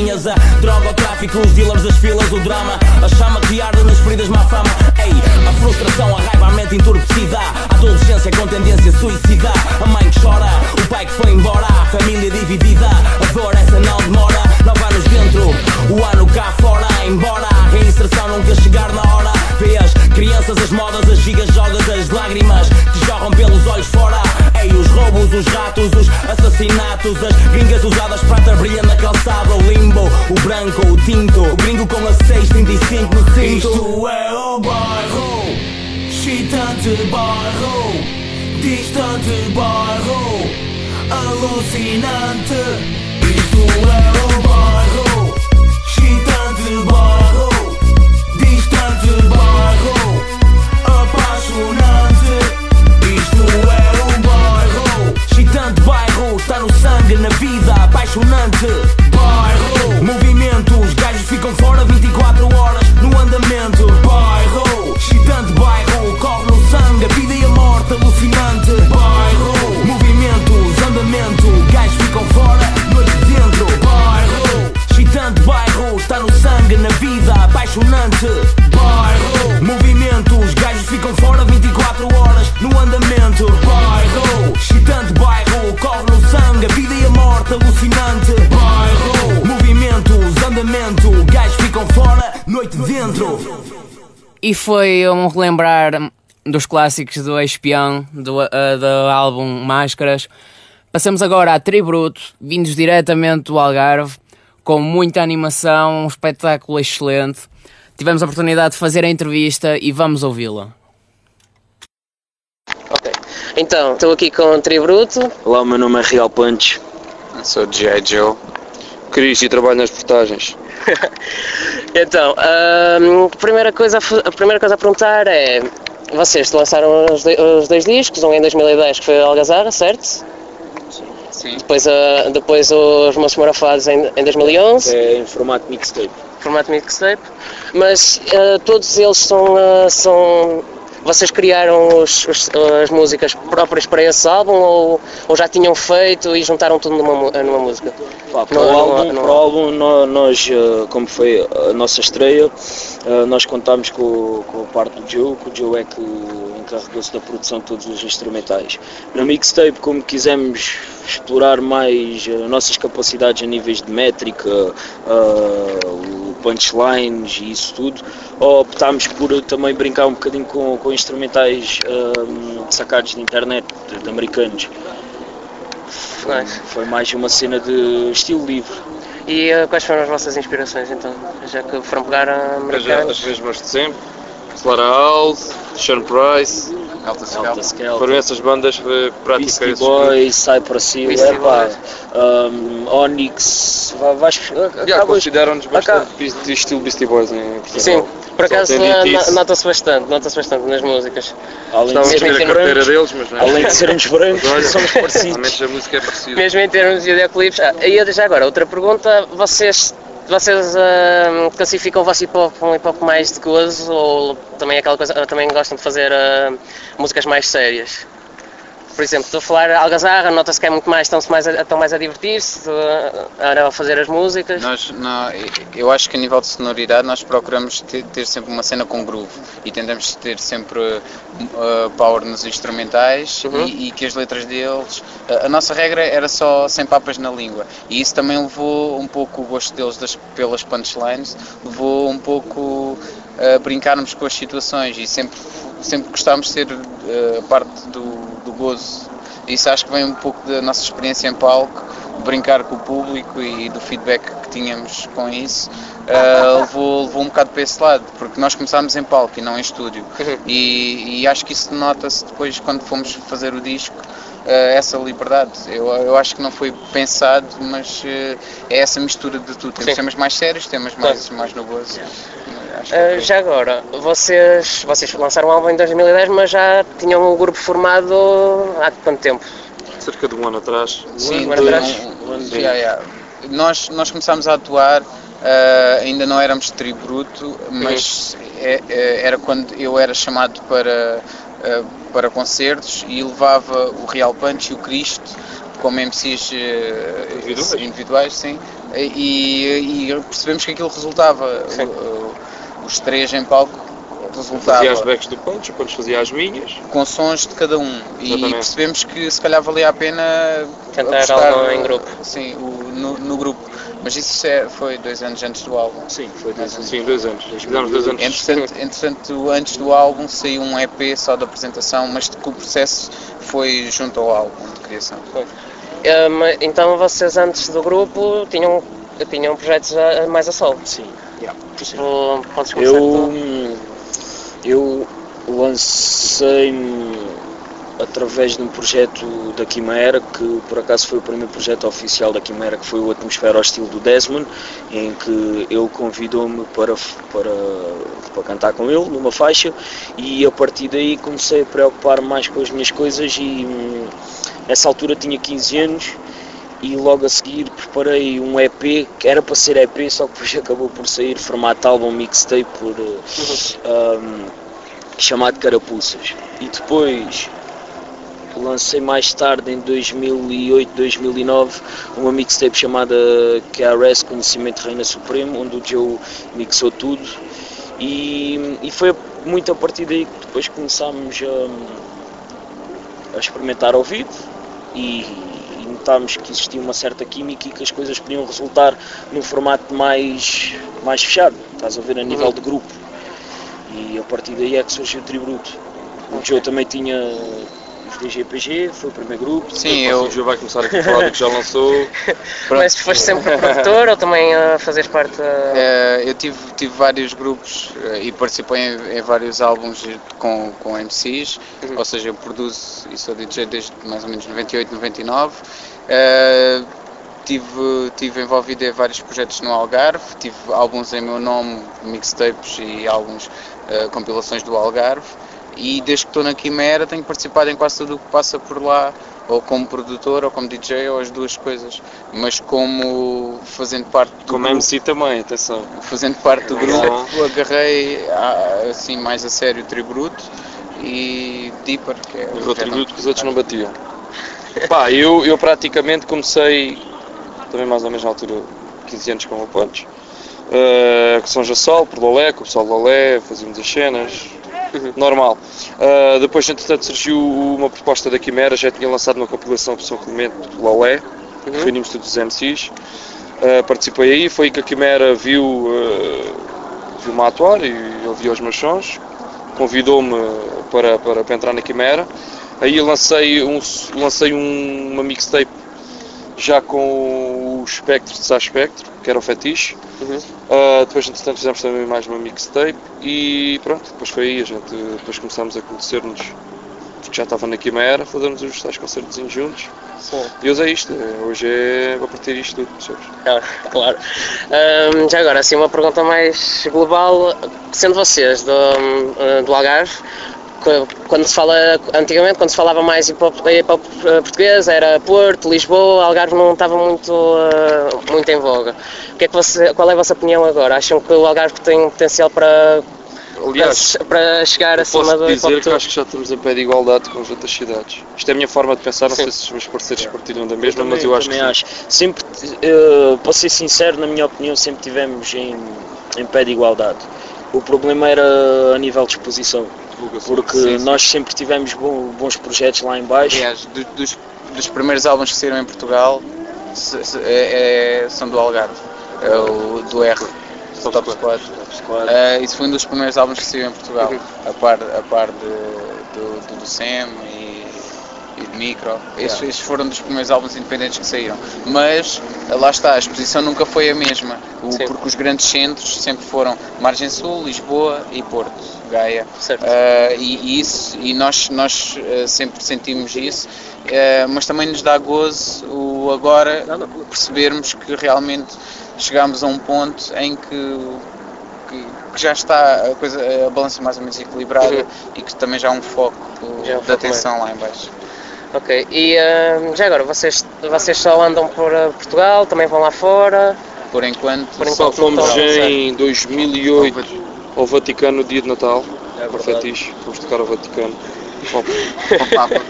carrinhas A droga, o tráfico, os dealers, as filas, o drama. A chama que arde nas feridas, má fama. Ei, a frustração, a raiva, a mente entorpecida. A adolescência com tendência suicida. A mãe que chora, o pai que foi embora. A família dividida, a dor essa não demora. Nove anos dentro, o ano cá fora. Embora a reinserção nunca chegar na hora. Vê as crianças, as modas, as gigas, jogas, as lágrimas Que jorram pelos olhos fora. Ei, os roubos, os ratos, os assassinatos As gringas usadas Alucinante Isto é o E foi um relembrar dos clássicos do Espião, do, uh, do álbum Máscaras. Passamos agora a Tributo, vindos diretamente do Algarve, com muita animação, um espetáculo excelente. Tivemos a oportunidade de fazer a entrevista e vamos ouvi-la. Ok, então estou aqui com o Tributo. Olá, o meu nome é Real Punch. Sou G.I. Joe. Cris e trabalho nas portagens. *laughs* então, a, primeira coisa, a primeira coisa a perguntar é: vocês lançaram os, os dois discos, um em 2010 que foi Algazarra, certo? Sim. Depois, uh, depois os Moços Morafados em, em 2011. É em formato mixtape. Formato mixtape. Mas uh, todos eles são, uh, são. Vocês criaram os, os, as músicas próprias para esse álbum ou, ou, já tinham feito e juntaram tudo numa, numa música? Pá, para, o álbum, para o álbum, nós, como foi a nossa estreia, nós contámos com, com a parte do Joe, que o Joe é que encarregou-se da produção de todos os instrumentais. Na mixtape, como quisemos explorar mais uh, nossas capacidades a níveis de métrica, uh, punchlines e isso tudo, optámos por também brincar um bocadinho com, com instrumentais uh, sacados de internet, de, de americanos. Foi, foi, mais uma cena de estilo livre. E uh, quais foram as vossas inspirações então? Já que foram pegar a americanos? As mesmas de sempre. House, Sean Price, Alta Scale. Foram essas bandas que praticam Beastie Boys, Cypress Hill, é pá, um, Onyx, vais... Yeah, consideram-nos bastante de estilo Beastie Boys em Portugal. Sim, por acaso nota-se bastante, nota-se bastante nas músicas. Além de sermos a carteira deles, mas não é? Além de sermos brancos, somos parecidos. a música é parecida. Mesmo em termos de videoclipes. Ah, e já agora, outra pergunta, vocês vocês uh, classificam o vosso hip hop um hip hop mais de gozo ou também aquela coisa, também gostam de fazer uh, músicas mais sérias? Por exemplo, estou a falar Algazarra, nota-se que é muito mais, estão-se mais, estão mais a divertir-se a, a fazer as músicas. Nós, não, eu acho que a nível de sonoridade nós procuramos ter, ter sempre uma cena com groove e tentamos ter sempre uh, power nos instrumentais uhum. e, e, que as letras deles. Uh, a nossa regra era só sem papas na língua e isso também levou um pouco o gosto deles das, pelas punchlines, levou um pouco a brincarmos com as situações e sempre sempre gostámos de ser uh, parte do gozo. Isso acho que vem um pouco da nossa experiência em palco, brincar com o público e do feedback que tínhamos com isso. Uh, levou, levou um bocado para esse lado, porque nós começámos em palco e não em estúdio. Uhum. *laughs* E, e acho que isso nota-se depois quando fomos fazer o disco. Uh, essa liberdade. Eu, eu acho que não foi pensado, mas uh, é essa mistura de tudo. Temos temas mais sérios, temas mais, mais no gozo. Uh, já agora, vocês, vocês lançaram um álbum em 2010, mas já tinham um grupo formado há quanto tempo? Cerca de um ano atrás. Sim, um ano atrás? Um, um, yeah, yeah. nós, nós começámos a atuar, uh, ainda não éramos tributo, mas uhum. é, é, era quando eu era chamado para, uh, para concertos e levava o Real Punch e o Cristo como MCs uh, individuais. individuais, sim, e, e, percebemos que aquilo resultava. Os três em palco resultava. Fazia as backs do Punch, o Punch fazia as minhas. Com sons de cada um. Exatamente. E percebemos que se calhar valia a pena tentar algo em grupo. Sim, o, no, no, grupo. Mas isso é, foi dois anos antes do álbum. Sim, foi dois, anos. Sim, dois anos. Fizemos dois anos. Entretanto, entretanto, antes do álbum saiu um EP só da apresentação, mas que o processo foi junto ao álbum de criação. Foi. Um, então vocês antes do grupo tinham, tinham projetos a, mais a solo? Sim. Yeah. Tipo, podes começar eu, eu lancei-me através de um projeto da Quimera, que por acaso foi o primeiro projeto oficial da Quimera, que foi o Atmosfera ao estilo do Desmond, em que ele convidou-me para, para, para cantar com ele numa faixa e a partir daí comecei a preocupar mais com as minhas coisas e nessa altura tinha 15 anos e logo a seguir preparei um EP que era para ser EP, só que depois *laughs* acabou por sair formato álbum mixtape por, um, chamado Carapuças. E depois lancei mais tarde, em 2008, 2009, uma mixtape chamada KRS Conhecimento Reina Supremo, onde o Joe mixou tudo. E, e foi muito a partir daí que depois começámos a, a experimentar ao vivo e, e notámos que existia uma certa química e que as coisas podiam resultar num formato mais, mais fechado, estás a ver, a nível uhum. de grupo. E a partir daí é que surgiu o Tributo. O Joe também tinha os DGPG, foi o primeiro grupo. Sim, eu... O Joe vai começar aqui a falar do que já lançou. *laughs* Mas foste sempre produtor ou também a fazer parte? Uh, eu tive, tive vários grupos uh, e participei em, em, vários álbuns com, com MCs, uhum. ou seja, eu produzo e sou DJ desde mais ou menos 98, 99. Uh, tive, tive envolvido em vários projetos no Algarve, tive álbuns em meu nome, mixtapes e álbuns, uh, compilações do Algarve e desde que estou na Quimera tenho participado em quase tudo o que passa por lá, ou como produtor, ou como DJ, ou as duas coisas, mas como fazendo parte do Como grupo, MC também, atenção. Fazendo parte do grupo, agarrei assim mais a sério o Tributo e Deeper, que é o tributo que os outros não batiam. Pá, eu, eu praticamente comecei também mais ou menos na altura, 15 anos com o Punch. Uh, com São Jassol, por Lolé, com o pessoal de Lolé, fazíamos as cenas, normal. Uh, depois, entretanto, surgiu uma proposta da Quimera, já tinha lançado uma compilação com o São Clemente de Lolé, uhum. reunimos todos os MCs. Uh, participei aí, foi que a Quimera viu, uh, viu-me atuar e ouviu os meus sons, convidou-me para, para, para, entrar na Quimera. Aí lancei, um, lancei um, uma mixtape já com espectro de Espectro, que era o fetiche. Uhum. Uh, depois, entretanto, fizemos também mais uma mixtape e pronto, depois foi aí, a gente depois começámos a conhecer-nos, porque já estava na Quimera, fazemos os tais concertos juntos. Sim. E hoje é isto, hoje é a partir disto tudo, percebes? Ah, claro. Um, já agora, assim, uma pergunta mais global, sendo vocês do, do Algarve, quando se fala, antigamente, quando se falava mais hip hop, hip -hop eh, português, era Porto, Lisboa, Algarve não estava muito, uh, muito em voga. O que é que você, qual é a vossa opinião agora? Acham que o Algarve tem potencial para, Aliás, para, para chegar acima do hip hop? dizer que acho que já estamos em pé de igualdade com as outras cidades. Isto é a minha forma de pensar, não sim. sei se os meus parceiros partilham da mesma, eu mas eu acho que acho. Sempre, uh, para ser sincero, na minha opinião, sempre tivemos em, em pé de igualdade. O problema era a nível de exposição porque sim, sim. nós sempre tivemos bons projetos lá em baixo. Aliás, dos, dos primeiros álbuns que saíram em Portugal se, se, é, é, são do Algarve, é o do R. Top, Top Squad. Top Squad. Uh, isso foi um dos primeiros álbuns que saiu em Portugal, uhum. a par, a par de, do, do, do Sam e, e de Micro. Esses, esses, foram dos primeiros álbuns independentes que saíram. Mas lá está, a exposição nunca foi a mesma, o, porque os grandes centros sempre foram Margem Sul, Lisboa e Porto. Gaia. Uh, e, e, isso, e nós, nós uh, sempre sentimos isso, uh, mas também nos dá gozo o agora percebermos que realmente chegamos a um ponto em que, que, que já está a, coisa, a balança mais ou menos equilibrada uhum. e que também já há um foco já de atenção lá em baixo. Ok, e uh, já agora, vocês, vocês só andam por Portugal, também vão lá fora? Por enquanto, por enquanto só fomos em 2008 ao Vaticano no dia de Natal, é para fetiche, fomos tocar ao Vaticano. Bom, *laughs* Papa.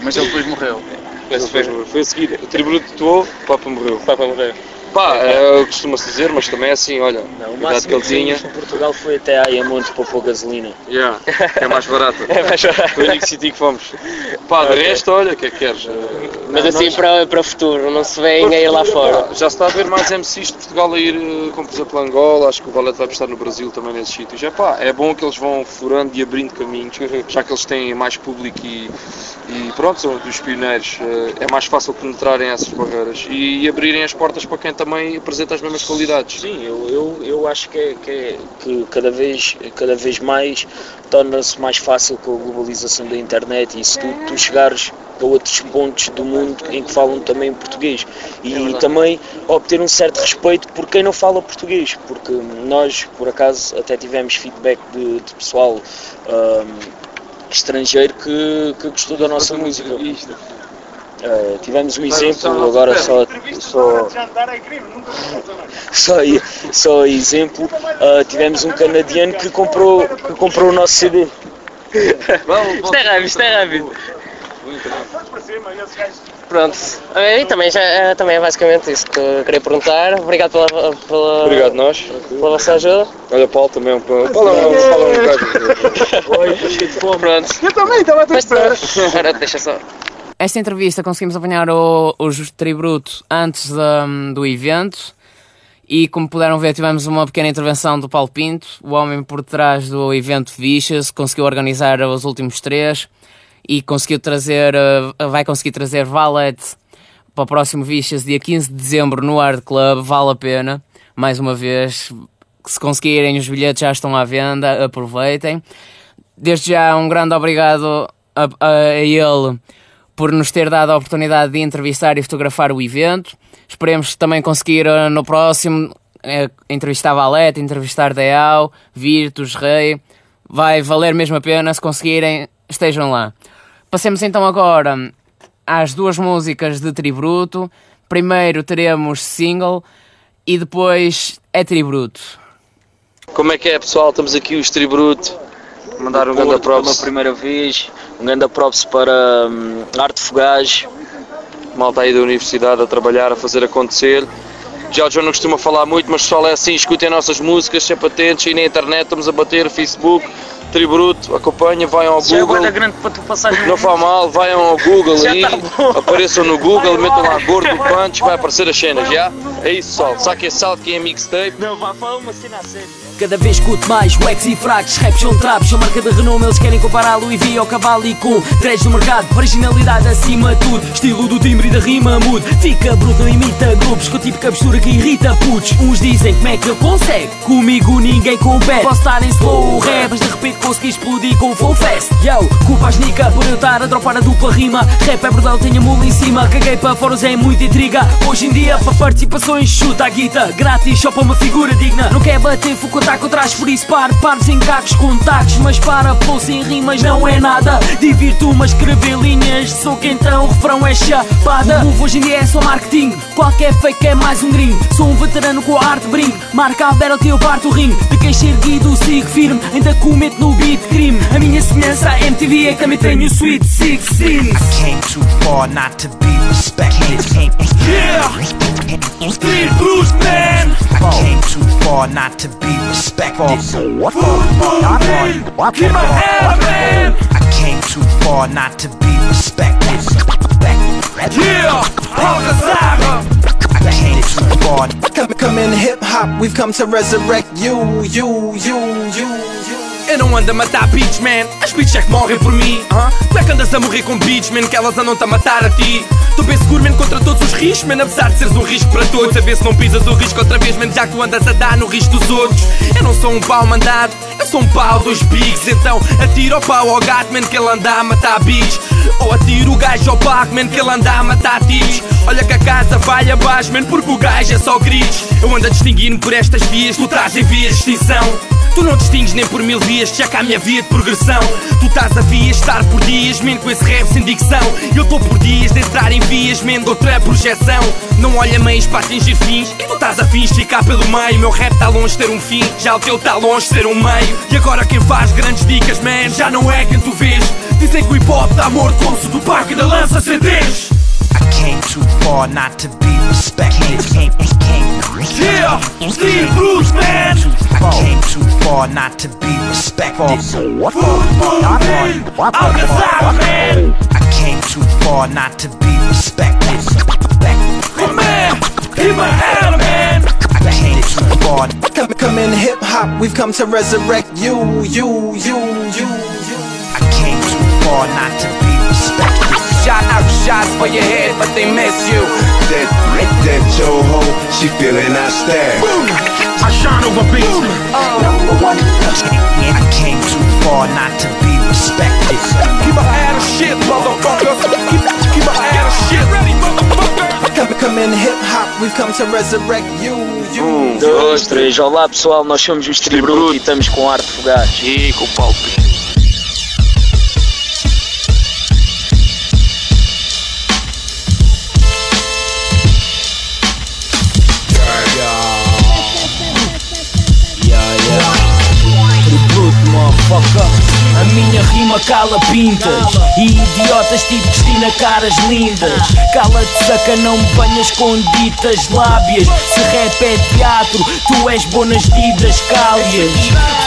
Mas ele depois morreu. Depois morreu. Foi a seguir, o tributo atuou, o Papa morreu. O Papa morreu. Pá, é, costuma-se dizer, mas também é assim, olha, não, o máximo que ele tinha. em Portugal foi até a Ayamonte para pôr gasolina. Yeah, é mais barato. *laughs* é mais barato. Foi o único sítio que fomos. Pá, de resto, olha, o que é que queres? Mas assim nós... para, para o futuro, não se vêem a ir lá fora. Já se está a ver mais MCs de Portugal a ir, eh, como por exemplo Angola, acho que o Valete vai estar no Brasil também nesses sítios. É pá, é bom que eles vão furando e abrindo caminhos, já que eles têm mais público e, e pronto, são dos pioneiros. Eh, é mais fácil penetrarem essas barreiras e, e abrirem as portas para quem também apresenta as mesmas qualidades. Sim, eu, eu, eu acho que, é, que, é, que cada, vez, cada vez mais torna-se mais fácil com a globalização da internet e se tu, tu chegares a outros pontos do mundo em que falam também português e é também obter um certo respeito por quem não fala português, porque nós, por acaso, até tivemos feedback de, de pessoal um, estrangeiro que, que gostou da nossa música. Uh, tivemos um exemplo, agora só, só, *laughs* só, só exemplo, uh, tivemos um canadiano que comprou, que comprou o nosso CD. *laughs* isto é rápido, isto é rápido. Pronto, e também, já, é, também é basicamente isso que eu queria perguntar. Obrigado pela, pela, Obrigado nós. pela vossa ajuda. Olha, Paulo também é um Paulo é Paulo é um *laughs* fome. Pronto. Eu também, estava a ter espera. Agora deixa só. Esta entrevista conseguimos apanhar o, os tributo antes de, do evento e como puderam ver tivemos uma pequena intervenção do Paulo Pinto, o homem por trás do evento Vicious, conseguiu organizar os últimos três e conseguiu trazer, eh, vai conseguir trazer Valet para o próximo Vicious dia 15 de dezembro no Art Club, vale a pena, mais uma vez, se conseguirem os bilhetes já estão à venda, aproveitem. Desde já um grande obrigado a, a, a ele por nos ter dado a oportunidade de entrevistar e fotografar o evento. Esperemos também conseguir uh, no próximo uh, entrevistar Valete, entrevistar Deal, Virtus, Rei. Vai valer mesmo a pena se conseguirem, estejam lá. Passemos então agora às duas músicas de tributo. Primeiro teremos single e depois é tributo. Como é que é pessoal? Estamos aqui os tributo mandar um grande props. Pela primeira vez, um grande props para um, Arte Fogás. Malta aí da universidade a trabalhar, a fazer acontecer. Já o João não costuma falar muito, mas só é assim, escutem nossas músicas, sempre atentos, aí na internet estamos a bater, Facebook, Tributo, acompanha, vão ao é Google. Grande para tu passar não faz mal, vão ao Google aí, tá apareçam no Google, metam lá gordo punch, vai aparecer as cenas, já? É isso, pessoal. Saque esse salto que é mixtape. Não, vai falar uma cena a sério. Cada vez escuto mais wax e fracos, raps são trapos, são marca de renome, eles querem comparar Louis V ao cavalo e com três no mercado, originalidade acima de tudo, estilo do timbre e da rima mude, fica bruto, imita grupos com tipo captura que irrita putos, uns dizem como é que ele consegue, comigo ninguém compete, posso estar em slow rap, mas de repente consegui explodir com full fast, yo, culpa a nica por eu estar a dropar a dupla rima, rap é brutal, tenho a mula em cima, caguei para foros é muita intriga, hoje em dia para participações chuta a guita, grátis só para uma figura digna, não quer bater, foco taco atrás, por isso par, pares em cacos, contactos, mas para, pô, sem rimas não é nada. Divirto-me a escrever linhas, sou que então o refrão é chapada. O move hoje em dia é só marketing, qualquer fake é mais um gringo. Sou um veterano com a arte brinco, marca a battle que eu parto o ringue. De quem erguido, sigo firme, ainda cometo no beat crime. A minha semelhança à MTV é que também tenho o Sweet Sixteen. I came too far not to be respected. Yeah! Street blues man! I came too far not to be respected. What? Keep my head, man! I came too far not to be respected. Yeah! Hold the saga! I came too far. Come, come in hip hop, we've come to resurrect you, you, you, you, you. Eu não ando a matar beats, man. As beats é que morrem por mim uh -huh. Tu é que andas a morrer com beats, man Que elas andam-te a matar a ti? Tô bem seguro, man, contra todos os riscos, man Apesar de seres um risco para todos. A ver se não pisas o risco outra vez, man Já que tu andas a dar no risco dos outros. Eu não sou um pau mandado Eu sou um pau dos bigs. Então atiro o pau ao gato, man Que ele anda a matar bigs Ou atiro o gajo ao parque, man Que ele anda a matar tiros. Olha que a casa vai abaixo, man Porque o gajo é só gritos. Eu ando a distinguir-me por estas vias Tu trazem vias de extinção. Tu não distingues nem por mil vias, já cá a minha via de progressão. Tu estás a vias, estar por dias, mente com esse rap sem dicção. Eu estou por dias de entrar em vias, mente outra projeção. Não olha meios para atingir fins, e tu estás a fins ficar pelo meio. Meu rap está longe de ter um fim, já o teu está longe de ser um meio. E agora quem faz grandes dicas, man, já não é quem tu vês. Dizem que o hip hop dá amor como se do parque da lança CDs. I came too far not to be respected. Came, came, Yeah, Steve Bruce, man. I came too far not to be respected. Food, food, man. I'm the South, man. I came too far not to be respected. Come man, keep my head, man. I came too far. Come, come in hip hop, we've come to resurrect you, you, you, you, you. I came too far not to be respected. Shot out shots for your head, but they miss you. That, that Joe Ho, she feeling our style. I shine over beats. Number one. I came too far not to be respected. Keep my head of shit, motherfucker. Keep, keep my head of shit ready, motherfucker. Come, come in hip hop, we've come to resurrect you, you. Um, dois, três. Olá pessoal, nós somos os Tribruto e estamos com arte fugaz. E com o minha rima cala pintas E idiotas tipo Cristina caras lindas. Cala-te saca, não me banhas com ditas lábias. Se rap é teatro, tu és bom nas didas cálias.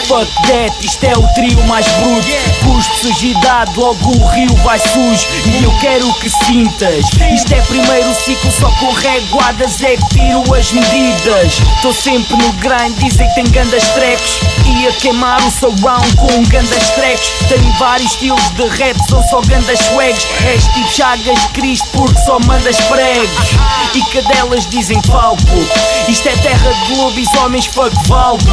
Fuck that, isto é o trio mais bruto. Custo, sujidade, logo o rio vai sujo. E eu quero que sintas. Isto é primeiro ciclo, só com reguadas é que tiro as medidas. Tô sempre no grind, dizem que tem grandes trecos. E queimar o surround com grandes trecos Tenho vários estilos de rap, são só grandes swags És tipo Chagas Cristo porque só mandas pregos E cadelas dizem palco Isto é terra de lobisomens, fuck valvo.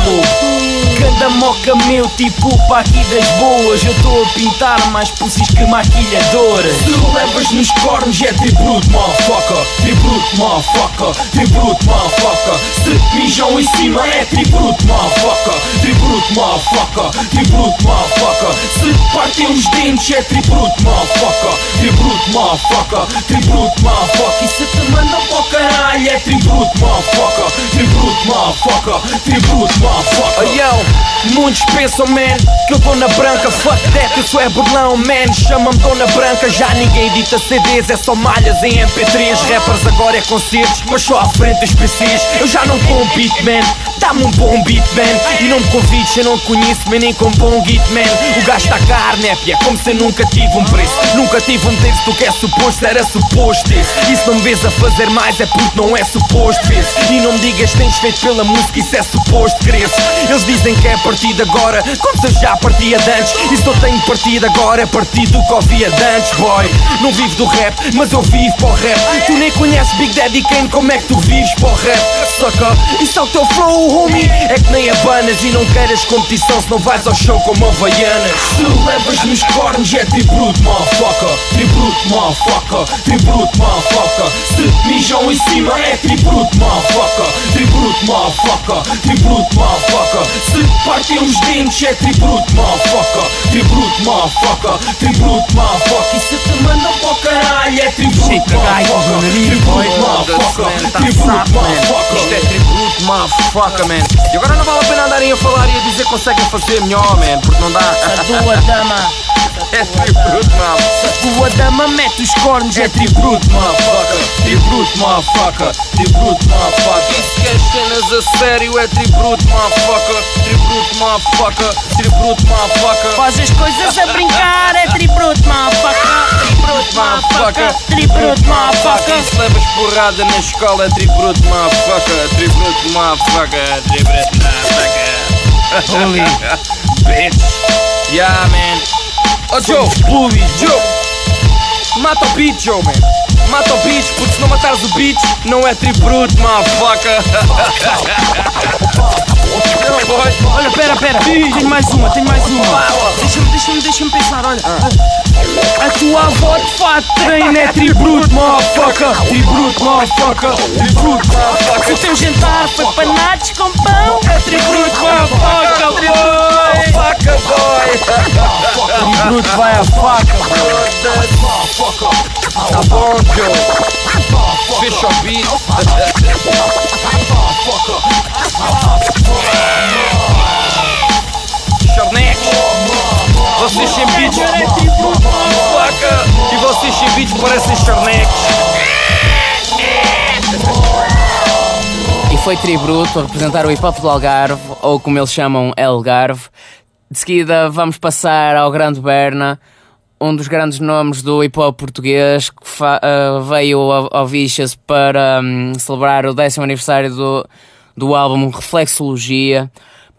Ganda moca meu, tipo para aqui das boas. Eu estou a pintar mais pussies que maquilhadoras Se levas nos cornos é tributo, motherfucker. Tributo, motherfucker. Tributo, motherfucker. Se mijam em cima é tributo, motherfucker. Tributo, motherfucker. Tributo, motherfucker Se partem os dentes é tributo, motherfucker. Tributo, motherfucker. Tributo, motherfucker. E se te mandam para o caralho é tributo, motherfucker. Tributo, motherfucker. Tributo, motherfucker. Oh, yo, muitos pensam, man Que eu tô na branca, fuck that, eu sou é burlão, man. Chamam-me Dona Branca, já ninguém edita CDs É só malhas em MP3 Rappers agora é concertos, mas só à frente dos PCs Eu já não com beat, man Dá-me um bom beat, man. E não me convides, eu não conheço, man Nem com bom git, man. O gajo está carne, é pia, como se eu nunca tive um preço Nunca tive um texto, o que é suposto era suposto esse. E se não me vês a fazer mais é porque não é suposto vês. E não me digas tens feito pela música, isso é suposto cresce. Eles dizem que é de agora Como se eu já partia de antes. E se eu tenho partido agora é partir do que ouvia de antes, boy. Não vivo do rap, mas eu vivo para o rap. Tu nem conheces Big Daddy Kane, como é que tu vives para o rap? Saca, isso é o teu flow, homie. É que nem abanas e não queres competição Se não vais ao show como Havaianas. Se levas nos cornos é tributo, motherfucker. Tributo, motherfucker. Tributo, motherfucker. Se mijam em cima é tributo, motherfucker. Tributo, motherfucker. Tributo, motherfucker. Se partem os dentes é tributo, motherfucker. Tributo, motherfucker. Tributo, motherfucker. E se te mandam para o caralho é tributo, motherfucker. Tributo, motherfucker. Tributo, motherfucker. Isto é tributo, motherfucker, man. E agora não vale a pena andarem a falar e a dizer que conseguem fazer melhor, man, porque não dá. A tua dama *laughs* É tributo, mano. A tua dama mete os cornos é tributo, motherfucker Tributo, motherfucker. Tributo, motherfucker. E se queres cenas a sério é tributo, motherfucker. Tributo, motherfucker. Tributo, motherfucker. Faz as coisas a brincar é motherfucker Tributo, E se levas porrada na escola tributo, motherfucker. Tributo, motherfucker. Tributo, motherfucker. Holy *laughs* bitch. Yeah, man. Oh, Joe. Bully, Joe. Mata o beat, Joe, man. Mata o beat, porque se não matares o beat, não é tributo, motherfucker. Não, *laughs* boy. Olha, pera, pera. Tenho mais uma, tenho mais uma. Deixa-me, deixa-me, deixa-me pensar, olha. A tua avó de fato treina é tributo, motherfucker. Tributo, motherfucker. Tributo, motherfucker. O teu jantar foi panados com pão. É tributo, motherfucker E bruto vai a faca, Tá bom, Joe. Fecha o beat. Charnex. Vocês sem beats parecem faca. E sem beats parecem charnex. E foi Tribruto a representar o hip hop do Algarve, ou como eles chamam, Algarve. De seguida vamos passar ao Grande Berna, um dos grandes nomes do hip hop português, que uh, veio ao, ao Vichas para um, celebrar o décimo aniversário do, do álbum Reflexologia.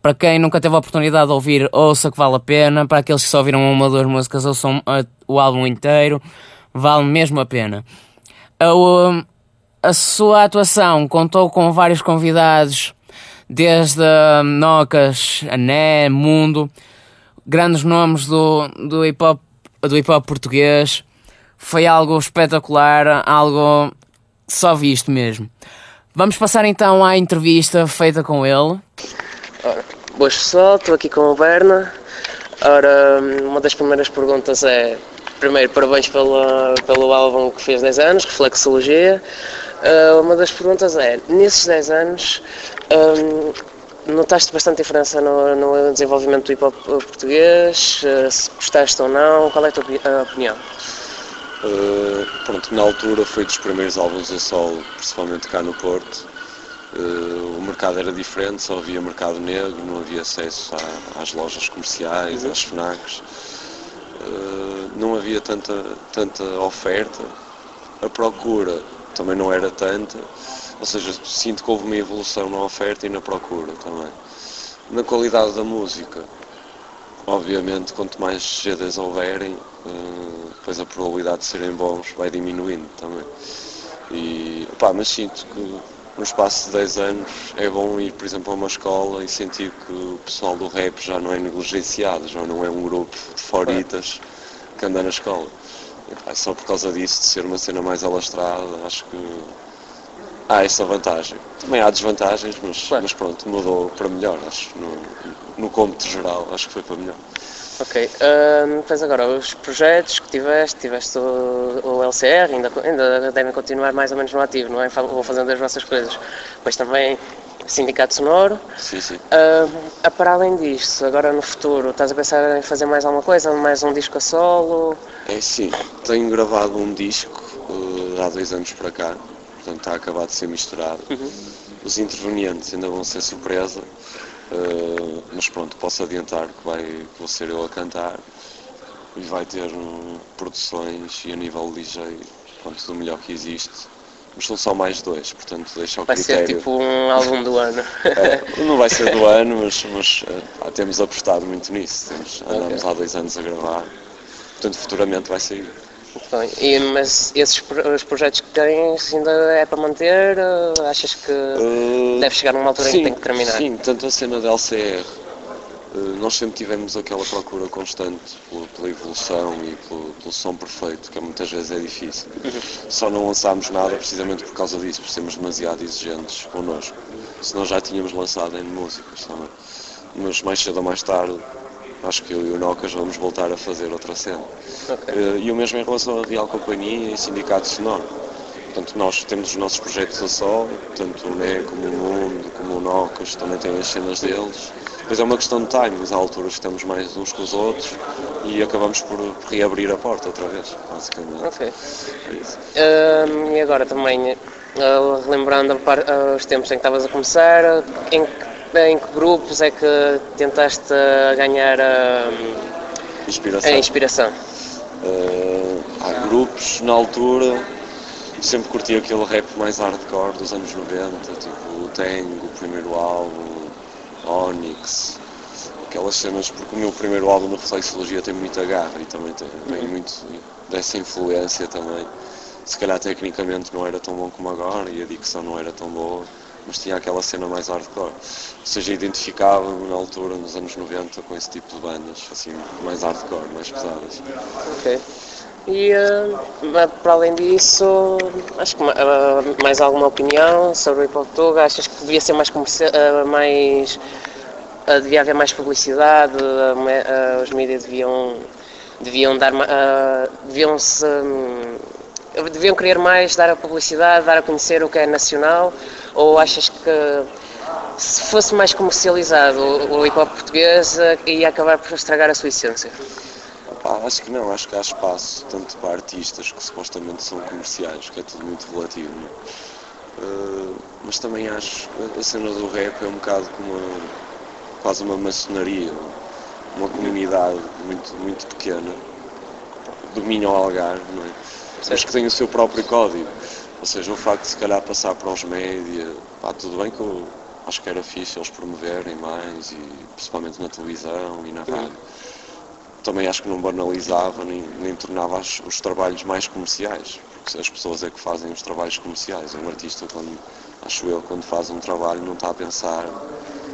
Para quem nunca teve a oportunidade de ouvir, ouça que vale a pena. Para aqueles que só ouviram uma ou duas músicas, ouçam uh, o álbum inteiro, vale mesmo a pena. A sua atuação contou com vários convidados, desde Nocas, Ané, Mundo, grandes nomes do, do hip hop do hip hop português. Foi algo espetacular, algo só visto mesmo. Vamos passar então à entrevista feita com ele. Boas pessoal, estou aqui com o Berna. Ora, uma das primeiras perguntas é: primeiro, parabéns pela, pelo álbum que fez 10 anos, Reflexologia. Uh, uma das perguntas é: nesses 10 anos, um, notaste bastante diferença no, no, desenvolvimento do hip hop português? Uh, se gostaste ou não? Qual é a tua opinião? Uh, pronto, na altura foi dos primeiros álbuns a solo, principalmente cá no Porto. Uh, o mercado era diferente, só havia mercado negro, não havia acesso à, às lojas comerciais, uhum. às FNACs, uh, não havia tanta, tanta oferta, a procura também não era tanta, ou seja, sinto que houve uma evolução na oferta e na procura também. Na qualidade da música, obviamente, quanto mais CDs houverem, uh, depois a probabilidade de serem bons vai diminuindo também. E, pá, mas sinto que no espaço de 10 anos é bom ir, por exemplo, a uma escola e sentir que o pessoal do rap já não é negligenciado, já não é um grupo de foritas que anda na escola. É só por causa disso, de ser uma cena mais alastrada, acho que há essa vantagem. Também há desvantagens, mas, mas pronto, mudou para melhor, acho. No, no cômputo geral, acho que foi para melhor. Ok, um, agora os projetos que tiveste, tiveste o, o LCR, ainda, ainda devem continuar mais ou menos no ativo, não é? Vou fazendo as vossas coisas. Depois também Sindicato Sonoro. Sim, sim. Uh, para além disto, agora no futuro, estás a pensar em fazer mais alguma coisa? Mais um disco a solo? É sim, tenho gravado um disco uh, há dois anos para cá, portanto está acabado de ser misturado. Uhum. Os intervenientes ainda vão ser surpresa. Uh, mas pronto, posso adiantar que, vai, que vou ser eu a cantar e vai ter um, produções e a nível DJ pronto, do melhor que existe. Mas são só mais dois, portanto deixa o vai critério. Vai ser tipo um álbum do ano. *laughs* é, não vai ser do ano, mas, mas uh, temos apostado muito nisso. Temos, andamos okay. há dois anos a gravar, portanto futuramente vai sair. Bem, e, mas esses os projetos que tens ainda é para manter? Achas que uh, deve chegar numa altura sim, em que tem que terminar? Sim, tanto a cena da LCR, uh, nós sempre tivemos aquela procura constante pela, pela evolução e pelo, pelo, som perfeito, que muitas vezes é difícil. Uhum. Só não lançámos nada precisamente por causa disso, por sermos demasiado exigentes connosco. Senão já tínhamos lançado em músicas também. Mas mais cedo ou mais tarde acho que eu e o Nocas vamos voltar a fazer outra cena. Okay. Uh, e o mesmo em relação à Real Companhia e Sindicato Sonoro. Portanto, nós temos os nossos projetos a sol, tanto o NE como o Mundo, como o Nocas, também têm as cenas deles. Depois é uma questão de timings, há alturas que estamos mais uns com os outros e acabamos por, reabrir a porta outra vez, basicamente. Ok. É um, e agora também, uh, lembrando uh, os tempos em que estavas a começar, em que em que grupos é que tentaste ganhar a inspiração? A inspiração? Uh, há grupos, na altura, sempre curti aquele rap mais hardcore dos anos 90, tipo o Tango, o primeiro álbum, Onyx, aquelas cenas, porque o meu primeiro álbum da Reflexologia tem muita garra e também tem, tem uhum. muito dessa influência também. Se calhar tecnicamente não era tão bom como agora e a dicção não era tão boa mas tinha aquela cena mais hardcore. Ou seja, identificava-me na altura, nos anos 90, com esse tipo de bandas, assim, mais hardcore, mais pesadas. Ok. E uh, para além disso, acho que uh, mais alguma opinião sobre o hip? Achas que devia ser mais, uh, mais uh, devia haver mais publicidade, os mídias deviam, deviam dar deviam se um, deviam querer mais dar a publicidade, dar a conhecer o que é nacional, ou achas que se fosse mais comercializado o hip hop português ia acabar por estragar a sua essência? Acho que não, acho que há espaço tanto para artistas que supostamente são comerciais, que é tudo muito relativo. Uh, mas também acho a cena do rap é um bocado como uma, quase uma maçonaria, uma comunidade muito, muito pequena, domina o Algarve, não é? mas que tem o seu próprio código. Ou seja, o facto de se calhar passar para os média, pá, tudo bem que eu acho que era fixe eles promoverem mais, e principalmente na televisão e na rádio. Também acho que não banalizava nem, nem tornava os, os trabalhos mais comerciais, porque as pessoas é que fazem os trabalhos comerciais. Um artista, quando, acho eu, quando faz um trabalho, não está a pensar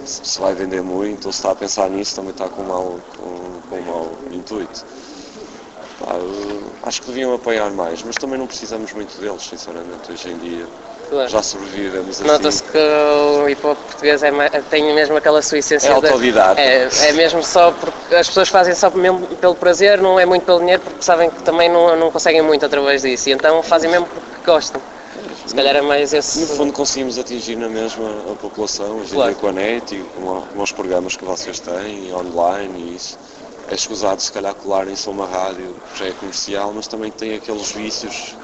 se, se vai vender muito ou se está a pensar nisso, também está com um mau, com, com um mau intuito. Pá, acho que deviam apoiar mais, mas também não precisamos muito deles, sinceramente, hoje em dia. Claro. Já sobrevivemos assim. Nota-se que o hip hop português é, tem mesmo aquela sua essência. É autodidata. É, é mesmo só porque as pessoas fazem só mesmo pelo prazer, não é muito pelo dinheiro, porque sabem que também não, não conseguem muito através disso. E então fazem mesmo porque gostam. Se calhar é mais esse. No fundo, conseguimos atingir na mesma a população, hoje claro. com a net e com, com os programas que vocês têm, online e isso é escusado se calhar colarem-se a uma rádio que já é comercial, mas também tem aqueles vícios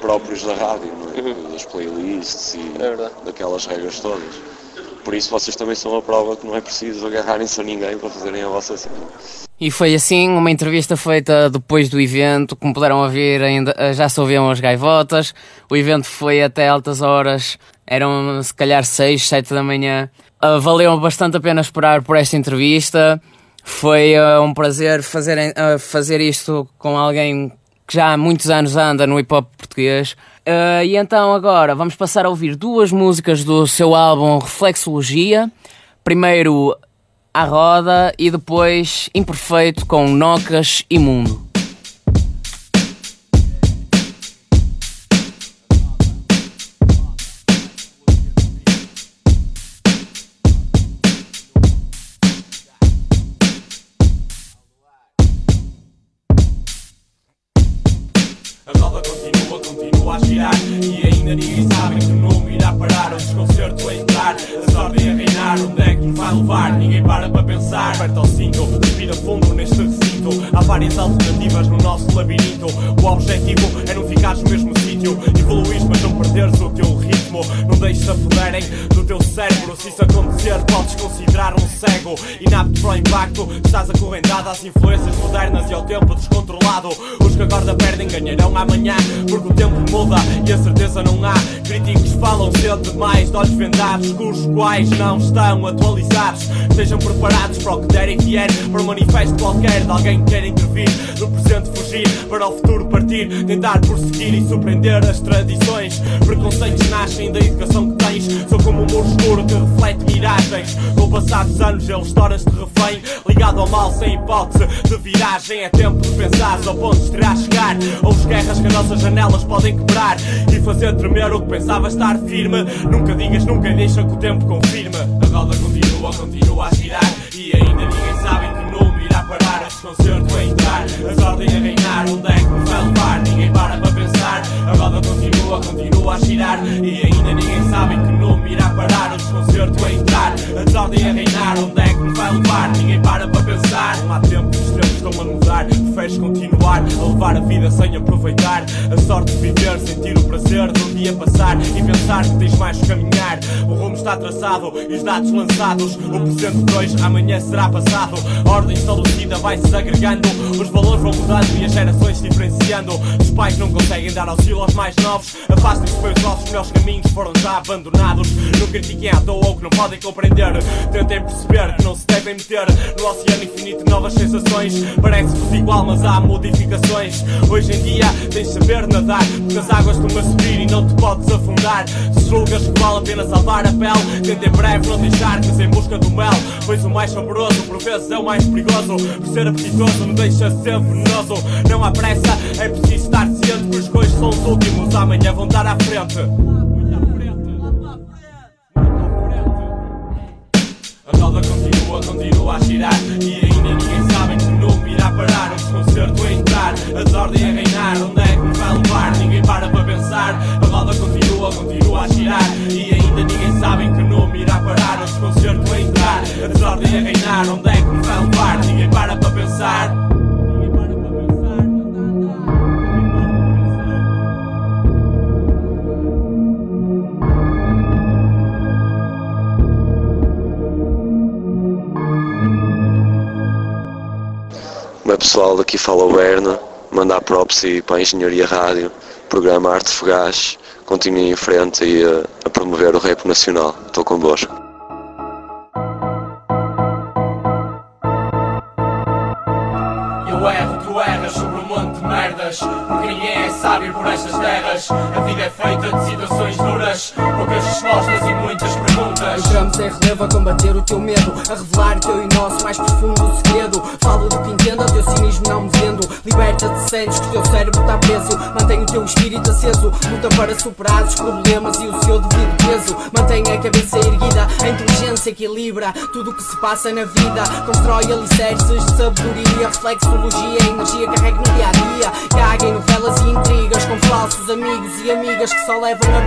próprios da rádio, não é? Uhum. das playlists e é daquelas regras todas. Por isso vocês também são a prova que não é preciso agarrarem-se a ninguém para fazerem a vossa cena. E foi assim, uma entrevista feita depois do evento, como puderam ouvir, ainda já se ouviam as gaivotas. O evento foi até altas horas, eram se calhar 6, 7 da manhã. Uh, valeu bastante a pena esperar por esta entrevista. Foi uh, um prazer fazer, uh, fazer isto com alguém que já há muitos anos anda no hip hop português. Uh, e então agora vamos passar a ouvir duas músicas do seu álbum Reflexologia. Primeiro A Roda e depois Imperfeito com Nocas e Mundo. A roda continua, continua a girar. E ainda ninguém sabe que o nome irá parar. O desconcerto a entrar, a sorte a reinar. Onde é que nos vai levar? Ninguém para para pensar. Aperta ao cinto, respira fundo neste recinto. Há várias alternativas no nosso labirinto. O objetivo é não ficares mesmo às influências modernas e ao tempo descontrolado. Os que agora perdem ganharão amanhã, porque o tempo muda e a certeza não há. Críticos falam cedo demais, de olhos vendados, cursos quais não estão atualizados. Estejam preparados para o que der e vier, para um manifesto qualquer de alguém que quer intervir. Do presente fugir, para o futuro partir, tentar prosseguir e surpreender as tradições. Preconceitos nascem da educação que tens, sou como um muro escuro que reflete miragens. Com o passar dos anos, eles tornam-se refém, ligado ao mal sem hipótese de viragem. É tempo de pensar ao ponto de terá chegar. Ou as guerras que as nossas janelas podem quebrar e fazer tremer o que pensava estar firme. Nunca digas nunca deixa que o tempo confirme. A roda continua, continua a girar e ainda ninguém sabe em que número irá parar. Este concerto a entrar, as ordens a reinar. Onde é que nos vai levar? Ninguém para para pensar. A roda continua, continua a girar e ainda ninguém sabe que número irá parar. Este concerto a entrar, as ordens a reinar. Onde é que nos vai levar? Ninguém para para pensar. Não há tempo, os tempos estão a mudar. Preferes continuar a levar a vida sem aproveitar. A sorte de viver, sentir o prazer de um dia passar e pensar que tens mais que caminhar. O rumo está traçado e os dados lançados. O presente de hoje, amanhã será passado. A ordem estabelecida vai se agregando. Os valores vão mudando e as gerações se diferenciando. Os pais não conseguem dar auxílio aos mais novos. Afastem-se pois os vossos melhores caminhos foram já abandonados. Não critiquem à toa ou que não podem compreender. Tentem perceber que não se devem meter no oceano infinito novas sensações. Parece-vos igual, mas há modificações. Hoje em dia tens de saber nadar, porque as águas estão a subir e não te podes afundar. Se julgas que vale a pena salvar a pele, tenta em breve não deixar que em busca do mel. Pois o mais saboroso, por vezes, é o mais perigoso. Por ser apetitoso, não deixa de ser venenoso. Não há pressa, é preciso estar ciente que os coisas são os últimos. Amanhã vão estar à frente. A roda continua continua, a girar. E ainda ninguém sabe que não irá parar. Um concerto a entrar, a desordem a reinar. Onde é que nos vai levar? Ninguém para para pensar. A roda continua, continua a girar. E ainda ninguém sabe que não irá parar. Um concerto a entrar, a desordem a reinar. Onde é que nos vai levar? Ninguém para para pensar pessoal, daqui fala o Berna, mandar props e para a Engenharia Rádio, programa Arte Fogás, continuem em frente e a, a promover o rap nacional. Estou convosco. Eu erro, tu erras sobre um monte de merdas Porque ninguém é sábio por estas terras A vida é feita de situações duras Poucas respostas e muitas perguntas. Entramos em relevo a combater o teu medo A revelar o teu e nosso mais profundo segredo. Falo do que entendo, o teu cinismo não me vendo. Liberta-te, sentes que o teu cérebro está preso. Mantém o teu espírito aceso. Luta para superar os problemas e o seu devido peso. Mantém a cabeça erguida A inteligência equilibra tudo o que se passa na vida. Constrói alicerces de sabedoria Reflexologia, energia carrega no dia a dia. Caga em novelas e intrigas Com falsos amigos e amigas que só levam a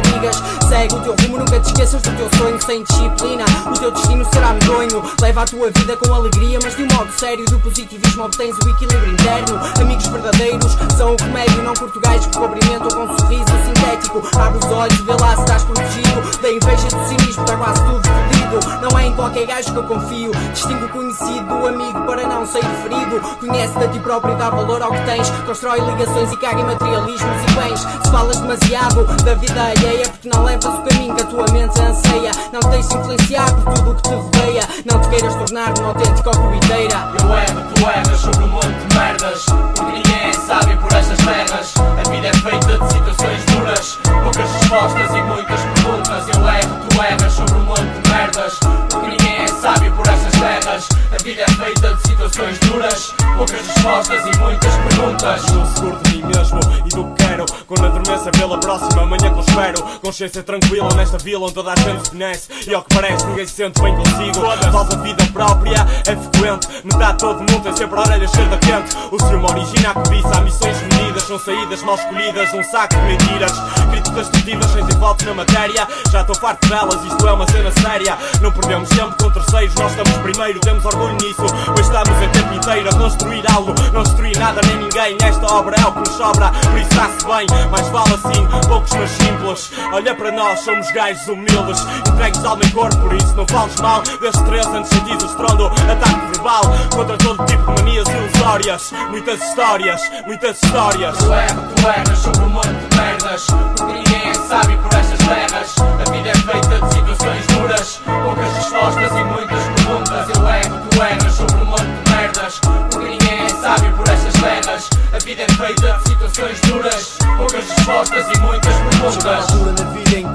Segue o teu rumo, nunca te esqueças do teu sonho Sem disciplina, o teu destino será medonho. Leva a tua vida com alegria, mas de um modo sério Do positivismo obtens o equilíbrio interno. Amigos verdadeiros são o remédio Não portugais que cumprimentam com um sorriso sintético. Abre os olhos, vê lá se estás protegido. Da inveja do cinismo, está quase tudo fodido Não é em qualquer gajo que eu confio. Distingo o conhecido do amigo para não sair ferido. Conhece-te a ti próprio e dá valor ao que tens. Constrói ligações e caga em materialismos bens. Se falas demasiado da vida alheia Porque não levas o caminho que a tua mente anseia. Não te deixes influenciar por tudo o que te rodeia. Não te queiras tornar um autêntico corriteira Eu erro, tu erras sobre um monte de merdas Porque ninguém é sábio por estas terras A vida é feita de situações duras. Poucas respostas e muitas perguntas. Eu erro, tu erras sobre um monte de merdas. Porque ninguém é sábio por estas terras A vida é feita de situações duras. Poucas respostas e muitas perguntas. Estou seguro de mim mesmo e do que quero. Quando adormeça pela próxima manhã que eu espero. Consciência tranquila nesta vila onde toda a gente se conhece. E ao que parece ninguém se sente bem consigo. Falsa vida própria é frequente. Metade todo mundo tem sempre a orelha cheia quente. O ciúme origina a cobiça, há missões medidas São saídas mal escolhidas, um saco de mentiras. Críticas destrutivas sem ter votos na matéria. Já estou farto delas, isto é uma cena séria. Não perdemos tempo com terceiros, nós estamos primeiro. Temos orgulho nisso, pois estamos em tempo inteiro A construir algo, não destruir nada nem ninguém. Esta obra é o que nos sobra, por isso está-se bem. Mas vale assim, poucos mas simples. Olha para nós, somos gajos humildes. Entregues alma e corpo, por isso não fales mal. Desde três antes sentidos estrondo, ataque verbal. Contra todo tipo de manias ilusórias. Muitas histórias, muitas histórias Tu erras, tu erras sobre um monte de merdas. Porque ninguém é sábio por estas terras. A vida é feita de situações duras Poucas respostas e muitas perguntas. Eu erro, tu erras sobre um monte de merdas. Porque ninguém é sábio por estas terras. A vida é feita de situações duras Poucas respostas e muitas perguntas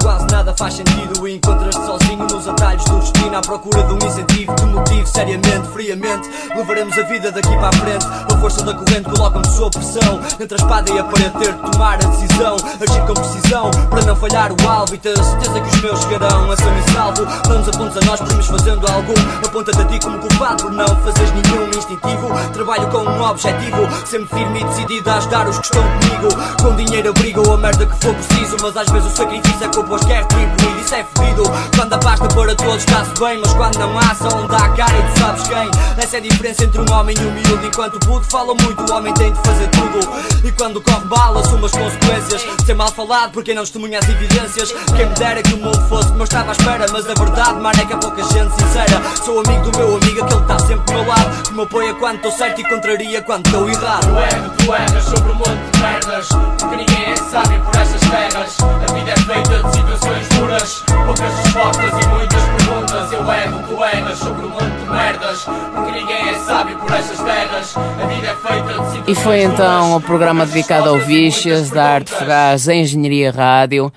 Quase nada faz sentido E encontras-te sozinho nos atalhos do destino À procura de um incentivo, de um motivo Seriamente, friamente, levaremos a vida daqui para a frente A força da corrente coloca-me sob pressão. Entre a espada e a parede ter de tomar a decisão Agir com precisão, para não falhar o alvo E ter a certeza que os meus chegarão a ser me salvo. Planos apontos a nós, podemos fazendo algum. Aponta-te a ti como culpado por não fazeres nenhum instintivo. Trabalho com um objetivo, sempre firme e decidido a ajudar os que estão comigo. Com dinheiro abrigo a merda que for preciso Mas às vezes o sacrifício é que pois quer retribuir Isso é fedido, quando a pasta para todos está-se bem Mas quando não só onde há cara e tu sabes quem. Essa é a diferença entre um homem humilde Enquanto o puto fala muito, o homem tem de fazer tudo. E quando corre mal, assume as consequências. Ser mal falado por quem não testemunha as evidências. Quem me dera que o mundo fosse como eu estava à espera. Mas a verdade, mano, é que há pouca gente sincera. Sou amigo do meu amigo, aquele que está sempre do meu lado. Que me apoia quando estou certo e contraria quando estou errado. Tu tu erras sobre um monte de merdas Porque ninguém é sábio por estas terras. A vida é feita de situações duras Poucas respostas e muitas perguntas Eu erro, sobre um monte de merdas Porque ninguém é sábio por estas terras A vida é feita de situações E foi então o programa dedicado ao Vicious da Arte Fogás Engenharia Rádio.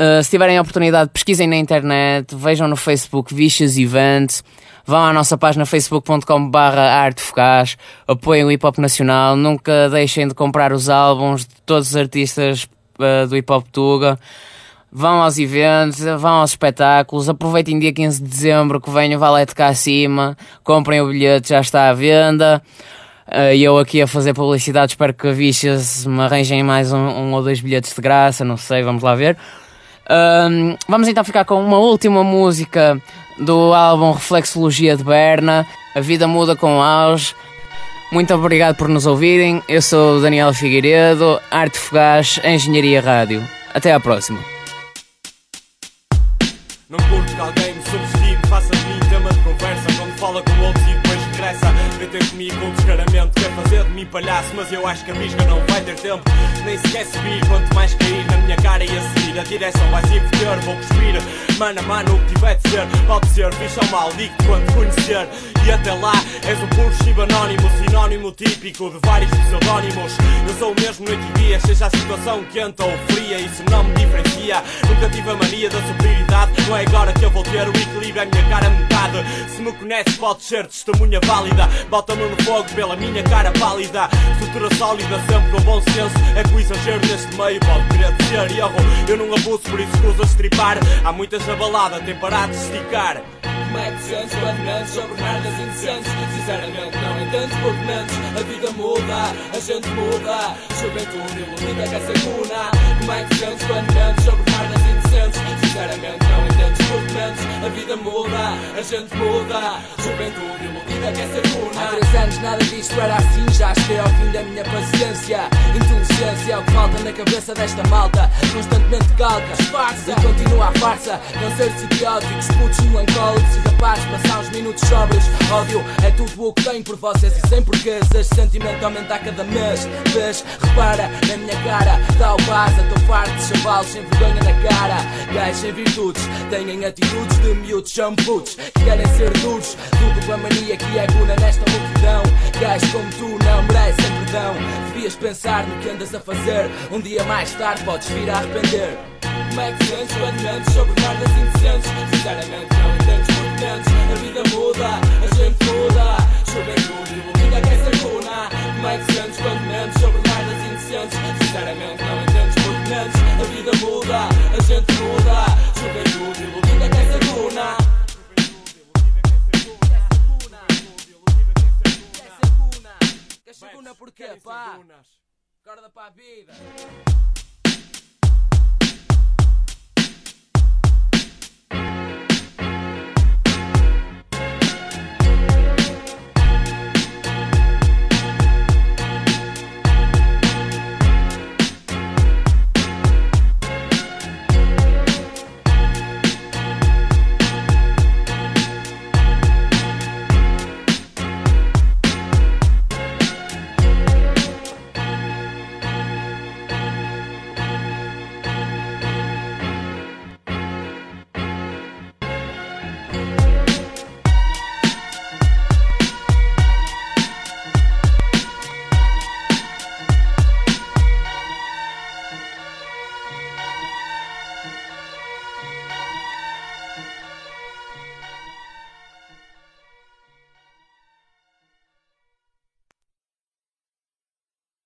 Uh, se tiverem a oportunidade, pesquisem na internet, vejam no Facebook Vicious Events, vão à nossa página facebook.com barra Arte Fogás, apoiem o hip hop nacional, nunca deixem de comprar os álbuns de todos os artistas uh, do hip hop Tuga. Vão aos eventos, vão aos espetáculos, aproveitem dia 15 de dezembro que venha o Valete cá acima, comprem o bilhete, já está à venda. Eh, e eu aqui a fazer publicidade, espero que a Vicious me arranjem mais um, um, ou dois bilhetes de graça, não sei, vamos lá ver. Um, vamos então ficar com uma última música do álbum Reflexologia de Berna, A Vida Muda com Auge. Muito obrigado por nos ouvirem. Eu sou Daniel Figueiredo, Arte Fogás, Engenharia Rádio. Até à próxima. Não curto que alguém me subestime, faça de mim tema de conversa quando fala com outros ter comigo com descaramento, quer fazer de mim palhaço, mas eu acho que a misga não vai ter tempo. Nem sequer subir, quanto mais cair na minha cara e a seguir. A direção vai se inverter, vou cuspir. Mano a mano, o que tiver de ser, pode ser, fixe ou mal, digo quando conhecer. E até lá, és um puro chibo anónimo, sinónimo típico de vários pseudónimos. Eu sou o mesmo noite e dia, seja a situação quente ou fria, isso não me diferencia. Nunca tive a mania da superioridade, não é agora que eu vou ter o equilíbrio, a minha cara metade. Se me conheces, pode ser testemunha válida. Bota-me no fogo pela minha cara pálida. Estrutura sólida, sempre com bom senso. É que o exagero neste meio pode querer dizer erro. Eu não abuso, por isso escusa estripar. Há muitas na balada, tem parado de esticar. É sentes quando mentes sobre merdas indecentes? Sinceramente não entendes porque mentes A vida muda, a gente muda Juventude iludida que essa cuna é sentes quando mentes sobre merdas indecentes? Sinceramente não entendes porque mentes A vida muda, a gente muda Juventude iludida que essa cuna Há três anos nada disto era assim Já cheguei ao fim da minha paciência Inteligência é o que falta na cabeça desta malta Constantemente calca, farsa E continua a farsa Concertos idióticos, putos melancólicos capaz de passar uns minutos sóbrios. Ódio é tudo o que tenho por vocês e sem porquês. Este sentimento aumenta a cada mês. Vês, repara na minha cara, o vaza. Estou farto de chavalos sem vergonha na cara. Gajos sem virtudes, têm atitudes de miúdos, putos que querem ser duros. Tudo com a mania que é guna nesta multidão. Gajos como tu não merecem perdão. Devias pensar no que andas a fazer. Um dia mais tarde podes vir a arrepender. Como é que sentes quando sobre merdas indecentes? Sinceramente não entendes porque mentes A vida muda, a gente muda Juventude ilumina quem se cuna Como é que sentes quando mentes sobre merdas indecentes? Sinceramente não entendes porque mentes A vida muda, a gente muda Juventude Segunda porquê, pá? Acorda para a vida